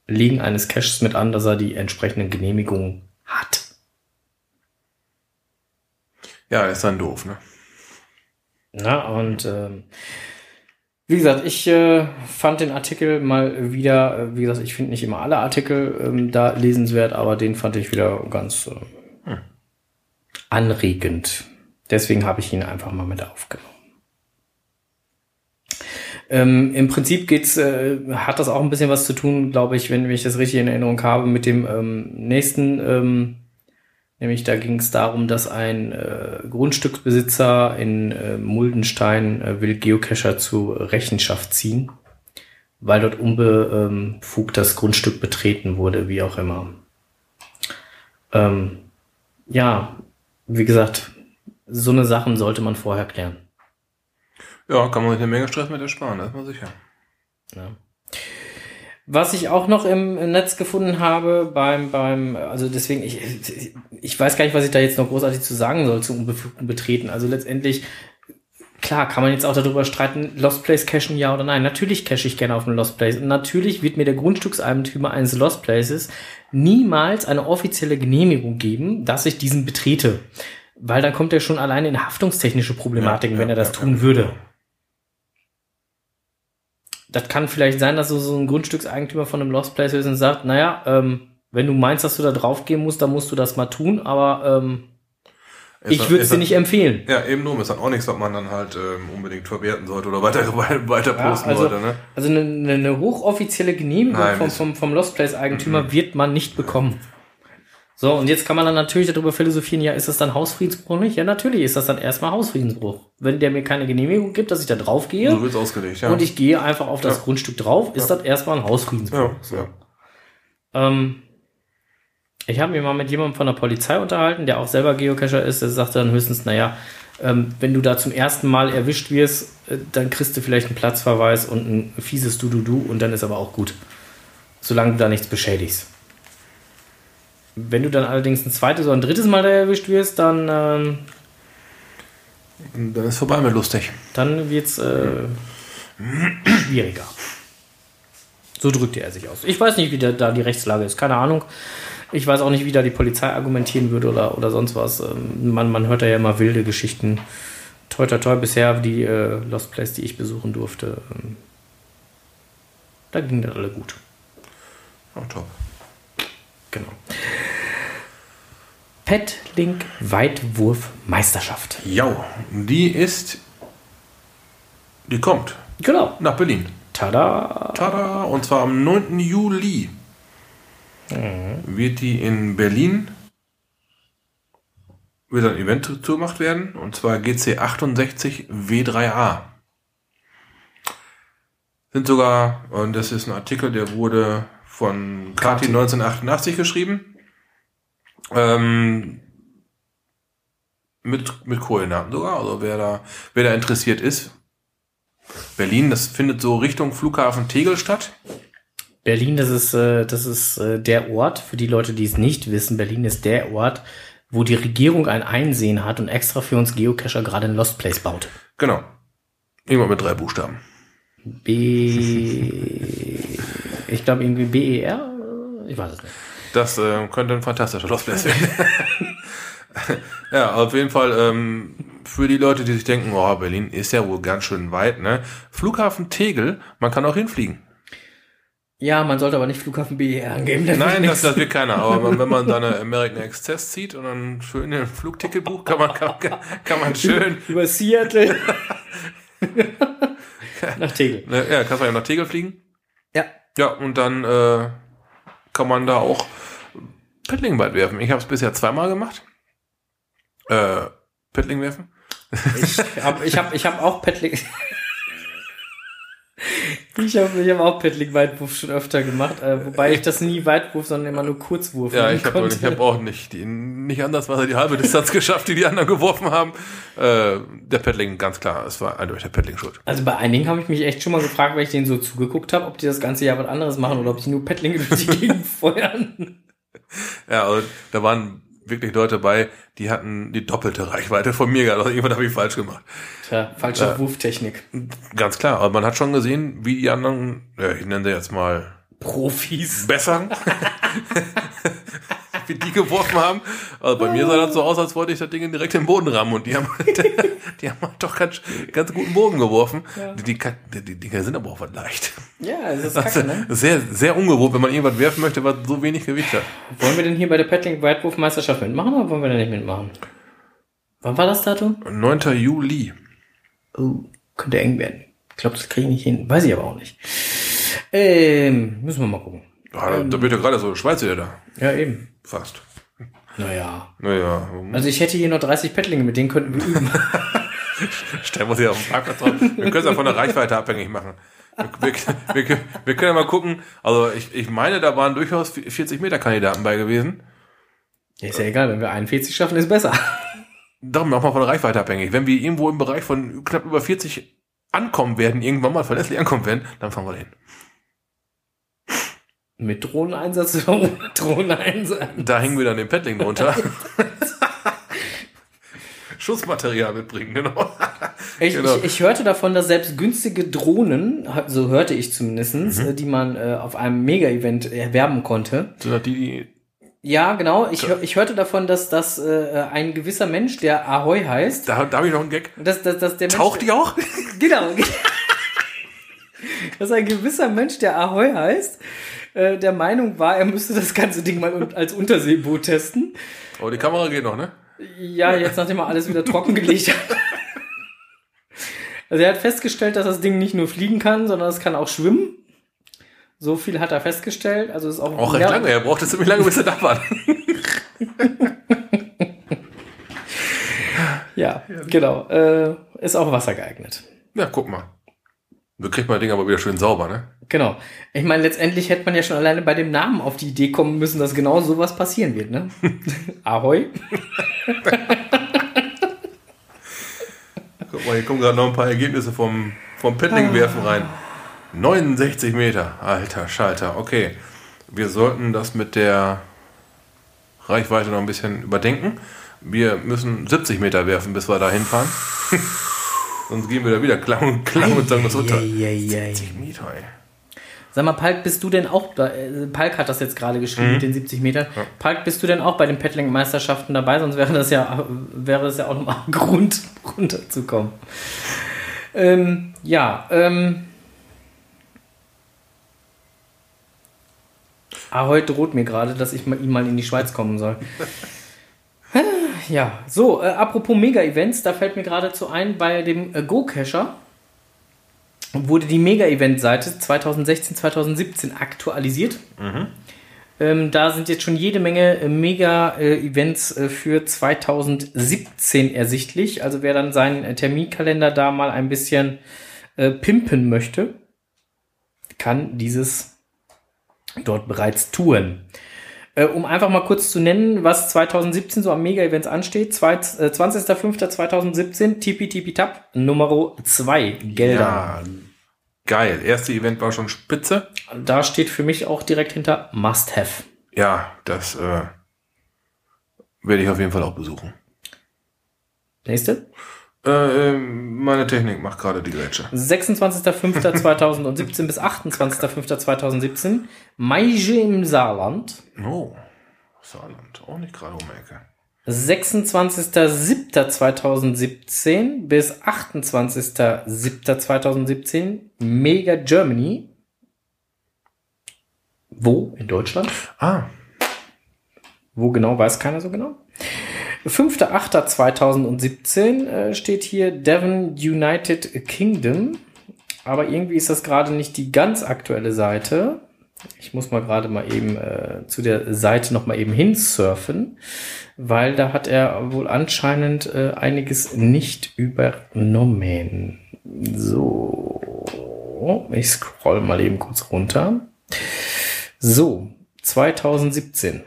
Liegen eines Caches mit an, dass er die entsprechenden Genehmigungen hat. Ja, ist dann doof, ne? Na, und ähm, wie gesagt, ich äh, fand den Artikel mal wieder, äh, wie gesagt, ich finde nicht immer alle Artikel ähm, da lesenswert, aber den fand ich wieder ganz äh, hm. anregend. Deswegen habe ich ihn einfach mal mit aufgenommen. Ähm, Im Prinzip geht's, äh, hat das auch ein bisschen was zu tun, glaube ich, wenn, wenn ich das richtig in Erinnerung habe, mit dem ähm, nächsten ähm, Nämlich da ging es darum, dass ein äh, Grundstücksbesitzer in äh, Muldenstein äh, will Geocacher zur Rechenschaft ziehen, weil dort unbefugt das Grundstück betreten wurde, wie auch immer. Ähm, ja, wie gesagt, so eine Sachen sollte man vorher klären. Ja, kann man sich eine Menge Stress mit ersparen, das ist mal sicher. Ja. Was ich auch noch im Netz gefunden habe beim, beim, also deswegen, ich, ich weiß gar nicht, was ich da jetzt noch großartig zu sagen soll zum unbefugten Betreten. Also letztendlich, klar, kann man jetzt auch darüber streiten, Lost Place cashen ja oder nein. Natürlich cache ich gerne auf einem Lost Place. Und natürlich wird mir der Grundstückseigentümer eines Lost Places niemals eine offizielle Genehmigung geben, dass ich diesen betrete. Weil dann kommt er schon alleine in haftungstechnische Problematiken, ja, wenn er das ja, tun würde das kann vielleicht sein, dass so, so ein Grundstückseigentümer von einem Lost Place ist und sagt, naja, ähm, wenn du meinst, dass du da drauf gehen musst, dann musst du das mal tun, aber ähm, ich würde es dir nicht empfehlen. Ja, eben nur, ist dann auch nichts, was man dann halt ähm, unbedingt verwerten sollte oder weiter, weiter posten ja, also, sollte. Ne? Also eine, eine hochoffizielle Genehmigung Nein, vom, vom, vom Lost Place Eigentümer mhm. wird man nicht bekommen. So, und jetzt kann man dann natürlich darüber philosophieren, ja, ist das dann Hausfriedensbruch nicht? Ja, natürlich ist das dann erstmal Hausfriedensbruch. Wenn der mir keine Genehmigung gibt, dass ich da drauf gehe. So wird's ausgelegt, ja. Und ich gehe einfach auf das ja. Grundstück drauf, ist ja. das erstmal ein Hausfriedensbruch. Ja, so. Ähm, ich habe mich mal mit jemandem von der Polizei unterhalten, der auch selber Geocacher ist, der sagte dann höchstens, naja, ähm, wenn du da zum ersten Mal erwischt wirst, äh, dann kriegst du vielleicht einen Platzverweis und ein fieses Du-Du-Du und dann ist aber auch gut. Solange du da nichts beschädigst. Wenn du dann allerdings ein zweites oder ein drittes Mal da erwischt wirst, dann. Ähm, dann ist vorbei mit lustig. Dann wird es äh, schwieriger. So drückte er sich aus. Ich weiß nicht, wie da, da die Rechtslage ist. Keine Ahnung. Ich weiß auch nicht, wie da die Polizei argumentieren würde oder, oder sonst was. Ähm, man, man hört da ja immer wilde Geschichten. Toi, toi, toi, bisher die äh, Lost Place, die ich besuchen durfte, ähm, da ging das alle gut. Oh, top. Genau. Petlink Weitwurf Meisterschaft. Ja, die ist. Die kommt. Genau. Nach Berlin. Tada. Tada. Und zwar am 9. Juli mhm. wird die in Berlin wird ein Event zugemacht werden. Und zwar GC 68 W3A. Sind sogar, und das ist ein Artikel, der wurde von Kati 1988 geschrieben. Ähm, mit, mit Koordinaten sogar. Also wer da, wer da interessiert ist. Berlin, das findet so Richtung Flughafen Tegel statt. Berlin, das ist, äh, das ist äh, der Ort, für die Leute, die es nicht wissen, Berlin ist der Ort, wo die Regierung ein Einsehen hat und extra für uns Geocacher gerade ein Lost Place baut. Genau. Immer mit drei Buchstaben. B. ich glaube irgendwie BER? Ich weiß es nicht. Das äh, könnte ein fantastischer Lost Place werden. ja, auf jeden Fall ähm, für die Leute, die sich denken, oh, Berlin ist ja wohl ganz schön weit, ne? Flughafen Tegel, man kann auch hinfliegen. Ja, man sollte aber nicht Flughafen BER angeben. Nein, das, das wird keiner. Aber wenn man seine American Express zieht und dann schön den Flugticket bucht, kann man, kann, kann man schön... Über Seattle. nach Tegel. Ja, kannst du ja nach Tegel fliegen. Ja. Und dann äh, kann man da auch Paddling weit werfen. Ich habe es bisher zweimal gemacht. Äh, Paddling werfen. Ich habe ich hab, ich hab auch Paddling. Ich habe ich hab auch Paddling-Weitwurf schon öfter gemacht, äh, wobei ich das nie Weitwurf, sondern immer nur Kurzwurf Ja, ich habe hab auch nicht, die, nicht anders was die halbe Distanz geschafft, die die anderen geworfen haben. Äh, der Paddling, ganz klar, es war eindeutig der Paddling schuld. Also bei einigen habe ich mich echt schon mal gefragt, weil ich denen so zugeguckt habe, ob die das ganze Jahr was anderes machen oder ob die nur Paddling durch die Gegend feuern. Ja, also da waren wirklich Leute bei, die hatten die doppelte Reichweite von mir gehabt. Also irgendwann habe ich falsch gemacht. Tja, falsche äh, Wurftechnik. Ganz klar, aber man hat schon gesehen, wie die anderen, ja, ich nenne sie jetzt mal Profis. Besser. wie die geworfen haben. Also bei mir sah das so aus, als wollte ich das Ding direkt im Boden rammen und die haben, die haben doch ganz, ganz guten Bogen geworfen. Ja. Die, die, die Dinger sind aber auch was leicht. Ja, das ist kacke, ne? Sehr, sehr ungewohnt, wenn man irgendwas werfen möchte, was so wenig Gewicht hat. Wollen wir denn hier bei der Paddling Weitwurfmeisterschaft mitmachen oder wollen wir da nicht mitmachen? Wann war das Datum? 9. Juli. Oh, könnte eng werden. Ich glaube, das kriege ich nicht hin. Weiß ich aber auch nicht. Ähm, müssen wir mal gucken. Ja, ähm, da wird ja gerade so Schweizer da. Ja, eben. Fast. Naja. Naja. Also ich hätte hier noch 30 Pettlinge, mit denen könnten wir üben. Stellen wir sie auf den Parkplatz drauf. Wir können es auch von der Reichweite abhängig machen. wir, wir, wir, wir können ja mal gucken. Also ich, ich meine, da waren durchaus 40 Meter Kandidaten bei gewesen. Ja, ist ja egal, wenn wir 41 schaffen, ist besser. Darum auch mal von der Reichweite abhängig. Wenn wir irgendwo im Bereich von knapp über 40 ankommen werden, irgendwann mal verlässlich ankommen werden, dann fahren wir hin. Mit Drohneneinsatz oder ohne Drohneneinsatz? Da hängen wir dann den Paddling drunter. Schussmaterial mitbringen, genau. Ich, Genau. ich, ich hörte davon, dass selbst günstige Drohnen, so hörte ich zumindestens, Mhm. die man äh, auf einem Mega-Event erwerben konnte. Das die, die Ja, genau. Ich, ich hörte davon, dass, dass äh, ein gewisser Mensch, der Ahoy heißt, da, da habe ich noch einen Gag. dass, dass, dass der Mensch, Taucht die auch? Genau. dass ein gewisser Mensch, der Ahoy heißt, äh, der Meinung war, er müsste das ganze Ding mal als Unterseeboot testen. Oh, die Kamera geht noch, ne? Ja, jetzt nachdem er alles wieder trockengelegt hat. Also er hat festgestellt, dass das Ding nicht nur fliegen kann, sondern es kann auch schwimmen. So viel hat er festgestellt. Also ist auch, Auch recht lange. Er brauchte ziemlich lange, bis er da war. Ja, genau. Äh, ist auch Wasser geeignet. Ja, guck mal. So kriegt man das Ding aber wieder schön sauber, ne? Genau. Ich meine, letztendlich hätte man ja schon alleine bei dem Namen auf die Idee kommen müssen, dass genau sowas passieren wird, ne? Ahoi. Guck mal, hier kommen gerade noch ein paar Ergebnisse vom, vom Paddling-Werfen rein. 69 Meter. Alter Schalter. Okay. Wir sollten das mit der Reichweite noch ein bisschen überdenken. Wir müssen 70 Meter werfen, bis wir da hinfahren. Sonst gehen wir da wieder klang und klang und sagen das unter. Eieiei. 70 Meter, ey. Sag mal, Palk, bist du denn auch? Äh, Palk hat das jetzt gerade geschrieben mit den 70 Metern. Palk, bist du denn auch bei den Paddling-Meisterschaften dabei? Sonst wäre das ja, wäre das ja auch nochmal ein Grund, runterzukommen. Ähm, ja, ähm. Ahoy droht mir gerade, dass ich mal, ihm mal in die Schweiz kommen soll. Ja, so, äh, apropos Mega-Events, da fällt mir geradezu ein, bei dem äh, Go-Cacher wurde die Mega-Event-Seite 2016, 2017 aktualisiert. Ähm, da sind jetzt schon jede Menge äh, Mega-Events äh, für 2017 ersichtlich. Also wer dann seinen äh, Terminkalender da mal ein bisschen äh, pimpen möchte, kann dieses dort bereits tun. Äh, um einfach mal kurz zu nennen, was 2017 so am Mega-Events ansteht. Äh, 20.05.2017, Tipi Tipi Tap, Nummer 2, Gelder. Ja, geil. Erste Event war schon spitze. Da steht für mich auch direkt hinter Must Have. Ja, das äh, werde ich auf jeden Fall auch besuchen. Nächste. Äh, ähm, meine Technik macht gerade die Grätsche. 26.05.2017 bis 28.05.2017. Maije im Saarland. Oh, Saarland, auch nicht gerade um die Ecke. 26.07.2017 bis 28.07.2017. Mega Germany. Wo? In Deutschland? Ah, Wo genau, weiß keiner so genau. 5.8.2017 äh, steht hier Devon United Kingdom. Aber irgendwie ist das gerade nicht die ganz aktuelle Seite. Ich muss mal gerade mal eben äh, zu der Seite noch mal eben hinsurfen, weil da hat er wohl anscheinend äh, einiges nicht übernommen. So, ich scroll mal eben kurz runter. So, 2017.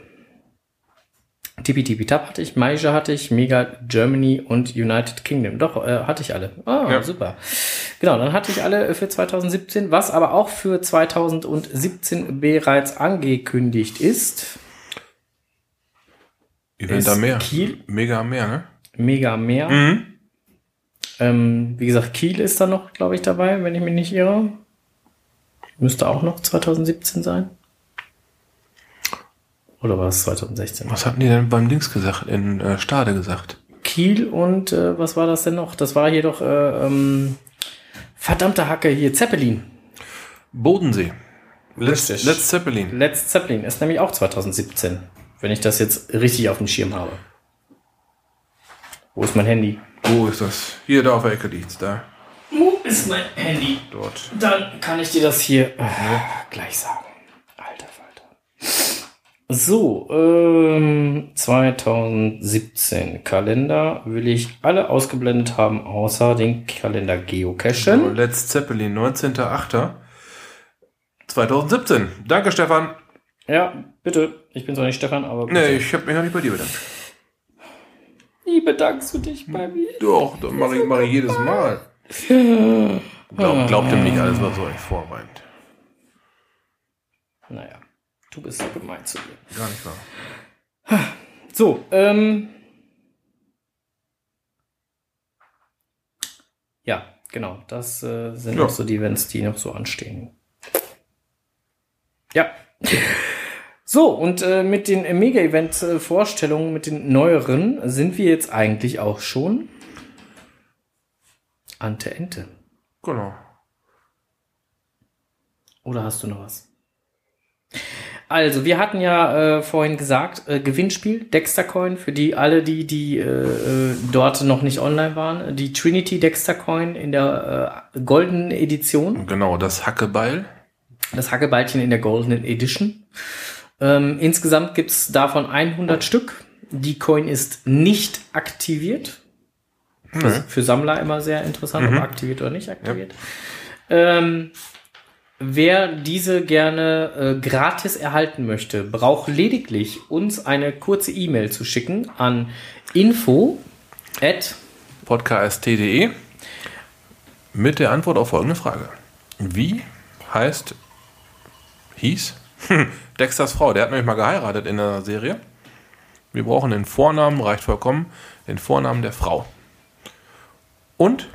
Tipi Tipi Tap hatte ich, Maisha hatte ich, Mega Germany und United Kingdom. Doch, äh, hatte ich alle. Ah, Ja. super. Genau, dann hatte ich alle für 2017, was aber auch für 2017 bereits angekündigt ist. Event Ist am Meer. Kiel. Mega am Meer, ne? Mega mehr. Mhm. Ähm, wie gesagt, Kiel ist da noch, glaube ich, dabei, wenn ich mich nicht irre. Müsste auch noch 2017 sein. Oder war es 2016? Was hatten die denn beim Dings gesagt, in äh, Stade gesagt? Kiel und äh, was war das denn noch? Das war hier doch äh, ähm, verdammte Hacke hier, Zeppelin. Bodensee. Let's. Let's Zeppelin. Let's Zeppelin ist nämlich auch 2017, wenn ich das jetzt richtig auf dem Schirm habe. Wo ist mein Handy? Wo ist das? Hier, da auf der Ecke liegt's, da. Wo ist mein Handy? Dort. Dann kann ich dir das hier äh, gleich sagen. Alter Falter. So, ähm, im 2017 Kalender will ich alle ausgeblendet haben, außer den Kalender Geocachen. So, Let's Zeppelin, 19.08.2017. Danke, Stefan. Ja, bitte. Ich bin zwar nicht Stefan, aber bitte. Nee, ich habe mich noch nicht bei dir bedankt. Wie bedankst du dich bei mir? Doch, das mache ich, mach ich jedes Mal. Glaub, glaubt ihm nicht alles, was er euch vorweint. Naja, du bist so gemein zu mir. Gar nicht wahr. So, ähm. Ja, genau. Das äh, sind Ja. noch so die Events, die noch so anstehen. Ja. So, und äh, mit den äh, Mega-Event-Vorstellungen, mit den neueren, sind wir jetzt eigentlich auch schon Ante Ente. Genau. Oder hast du noch was? Also, wir hatten ja äh, vorhin gesagt, äh, Gewinnspiel, Dexter Coin, für die alle, die, die äh, äh, dort noch nicht online waren. Die Trinity Dexter Coin in der äh, goldenen Edition. Genau, das Hackebeil. Das Hackebeilchen in der goldenen Edition. Ähm, insgesamt gibt's davon 100 Stück. Die Coin ist nicht aktiviert. Für, für Sammler immer sehr interessant, ob aktiviert oder nicht aktiviert. Ähm, wer diese gerne äh, gratis erhalten möchte, braucht lediglich uns eine kurze E-Mail zu schicken an info at podcast.de mit der Antwort auf folgende Frage. Wie heißt, hieß Dexters Frau? Der hat nämlich mal geheiratet in der Serie. Wir brauchen den Vornamen, reicht vollkommen, den Vornamen der Frau. Und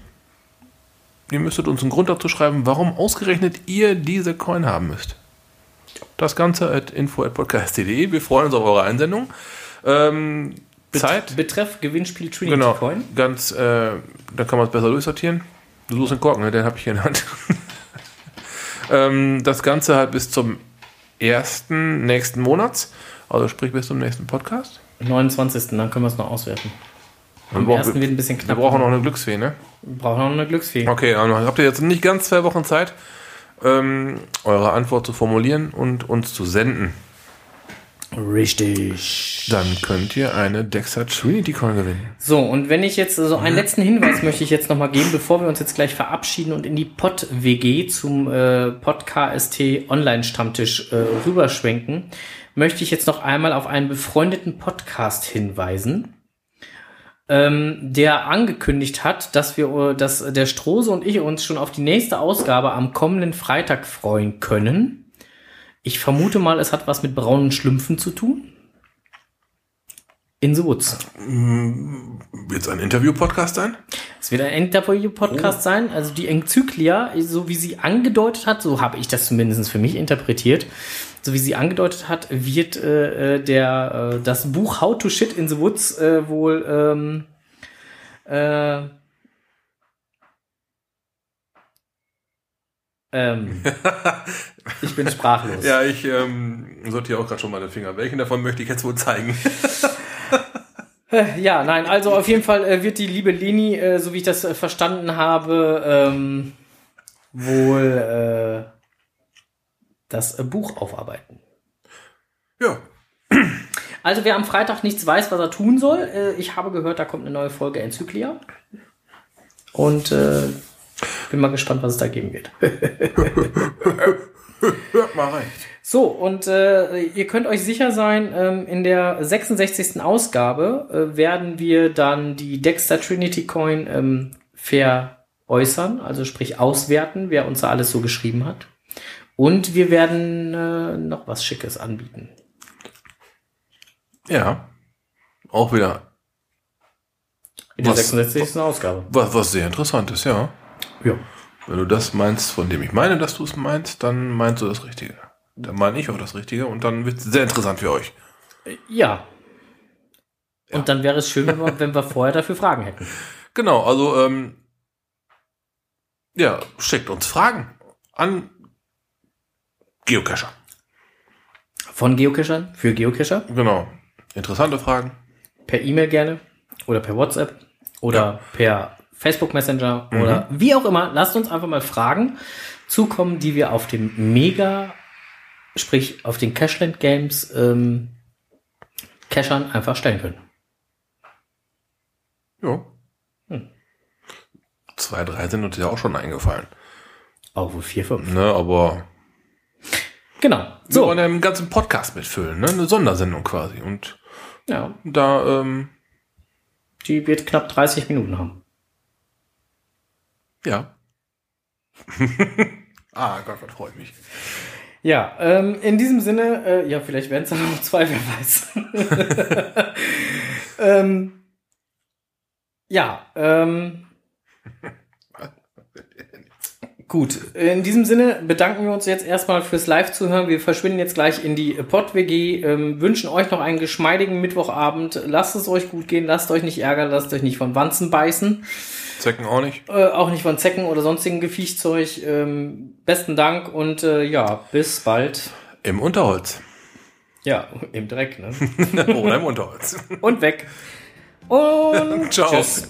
ihr müsstet uns einen Grund dazu schreiben, warum ausgerechnet ihr diese Coin haben müsst. Das Ganze at info at podcast.de. Wir freuen uns auf eure Einsendung. Ähm, Zeit. Betreff Gewinnspiel Trinity Genau, Coin. ganz, äh, da kann man es besser durchsortieren. Du suchst den Korken, ne? den habe ich hier in der Hand. ähm, das Ganze halt bis zum ersten nächsten Monats, also sprich bis zum nächsten Podcast. 29. Dann können wir es noch auswerten. Wir Am brauchen- ersten wird ein bisschen Wir knapp. brauchen noch eine Glücksfee, ne? Wir brauchen noch eine Glücksfee. Okay, also habt ihr jetzt nicht ganz zwei Wochen Zeit, ähm, eure Antwort zu formulieren und uns zu senden. Richtig. Dann könnt ihr eine Dexter Trinity Coin gewinnen. So, und wenn ich jetzt so einen letzten Hinweis möchte ich jetzt nochmal geben, bevor wir uns jetzt gleich verabschieden und in die Pod-WG zum äh, Pod-KST Online-Stammtisch äh, rüberschwenken, möchte ich jetzt noch einmal auf einen befreundeten Podcast hinweisen, ähm, der angekündigt hat, dass wir, äh, dass der Strose und ich uns schon auf die nächste Ausgabe am kommenden Freitag freuen können. Ich vermute mal, es hat was mit braunen Schlümpfen zu tun. In the Woods. Wird es ein Interview-Podcast sein? Es wird ein Interview-Podcast sein. Also die Enzyklia, so wie sie angedeutet hat, so habe ich das zumindest für mich interpretiert, so wie sie angedeutet hat, wird äh, äh, der äh, das Buch How to Shit in the Woods äh, wohl ähm, ähm, ich bin sprachlos. Ja, ich ähm, sortiere auch gerade schon meine Finger. Welchen davon möchte ich jetzt wohl zeigen? Ja, nein, also auf jeden Fall äh, wird die liebe Leni, äh, so wie ich das äh, verstanden habe, ähm, wohl äh, das äh, Buch aufarbeiten. Ja, Also wer am Freitag nichts weiß, was er tun soll, äh, ich habe gehört, da kommt eine neue Folge Enzyklia. Und äh, bin mal gespannt, was es da geben wird. hört mal rein. So, und äh, ihr könnt euch sicher sein, ähm, in der 66. Ausgabe äh, werden wir dann die Dexter Trinity Coin ähm, veräußern, also sprich auswerten, wer uns da alles so geschrieben hat. Und wir werden äh, noch was Schickes anbieten. Ja, auch wieder In der Was- 66. Ausgabe. was, was sehr interessant ist, ja. Ja. Wenn du das meinst, von dem ich meine, dass du es meinst, dann meinst du das Richtige. Dann meine ich auch das Richtige und dann wird es sehr interessant für euch. Ja. Ja. Und dann wäre es schön, wenn wir, wenn wir vorher dafür Fragen hätten. Genau, also ähm, ja, schickt uns Fragen an Geocacher. Von Geocachern, für Geocacher, Genau. Interessante Fragen. per E-Mail gerne oder per WhatsApp oder per Facebook Messenger oder wie auch immer. Lasst uns einfach mal Fragen zukommen, die wir auf dem Mega, sprich auf den Cashland Games ähm, Cachern einfach stellen können. Ja. Hm. Zwei, drei sind uns ja auch schon eingefallen. Auch wohl vier, fünf. Ne, aber. Genau. So. Wir wollen ja einen ganzen Podcast mitfüllen, ne? Eine Sondersendung quasi. Und ja. da, ähm, Die wird knapp 30 Minuten haben. Ja. ah Gott, was freut mich. Ja, ähm, in diesem Sinne, äh, ja, vielleicht werden es dann noch zwei, wer weiß. ähm, ja, ähm, Gut, in diesem Sinne bedanken wir uns jetzt erstmal fürs Live-Zuhören. Wir verschwinden jetzt gleich in die Pod-WG, ähm, wünschen euch noch einen geschmeidigen Mittwochabend. Lasst es euch gut gehen, lasst euch nicht ärgern, lasst euch nicht von Wanzen beißen. Zecken auch nicht. Äh, auch nicht von Zecken oder sonstigen Gefiechzeug. Ähm, besten Dank und äh, ja, bis bald. Im Unterholz. Ja, im Dreck, ne? oder im Unterholz. und weg. Und Ciao. tschüss.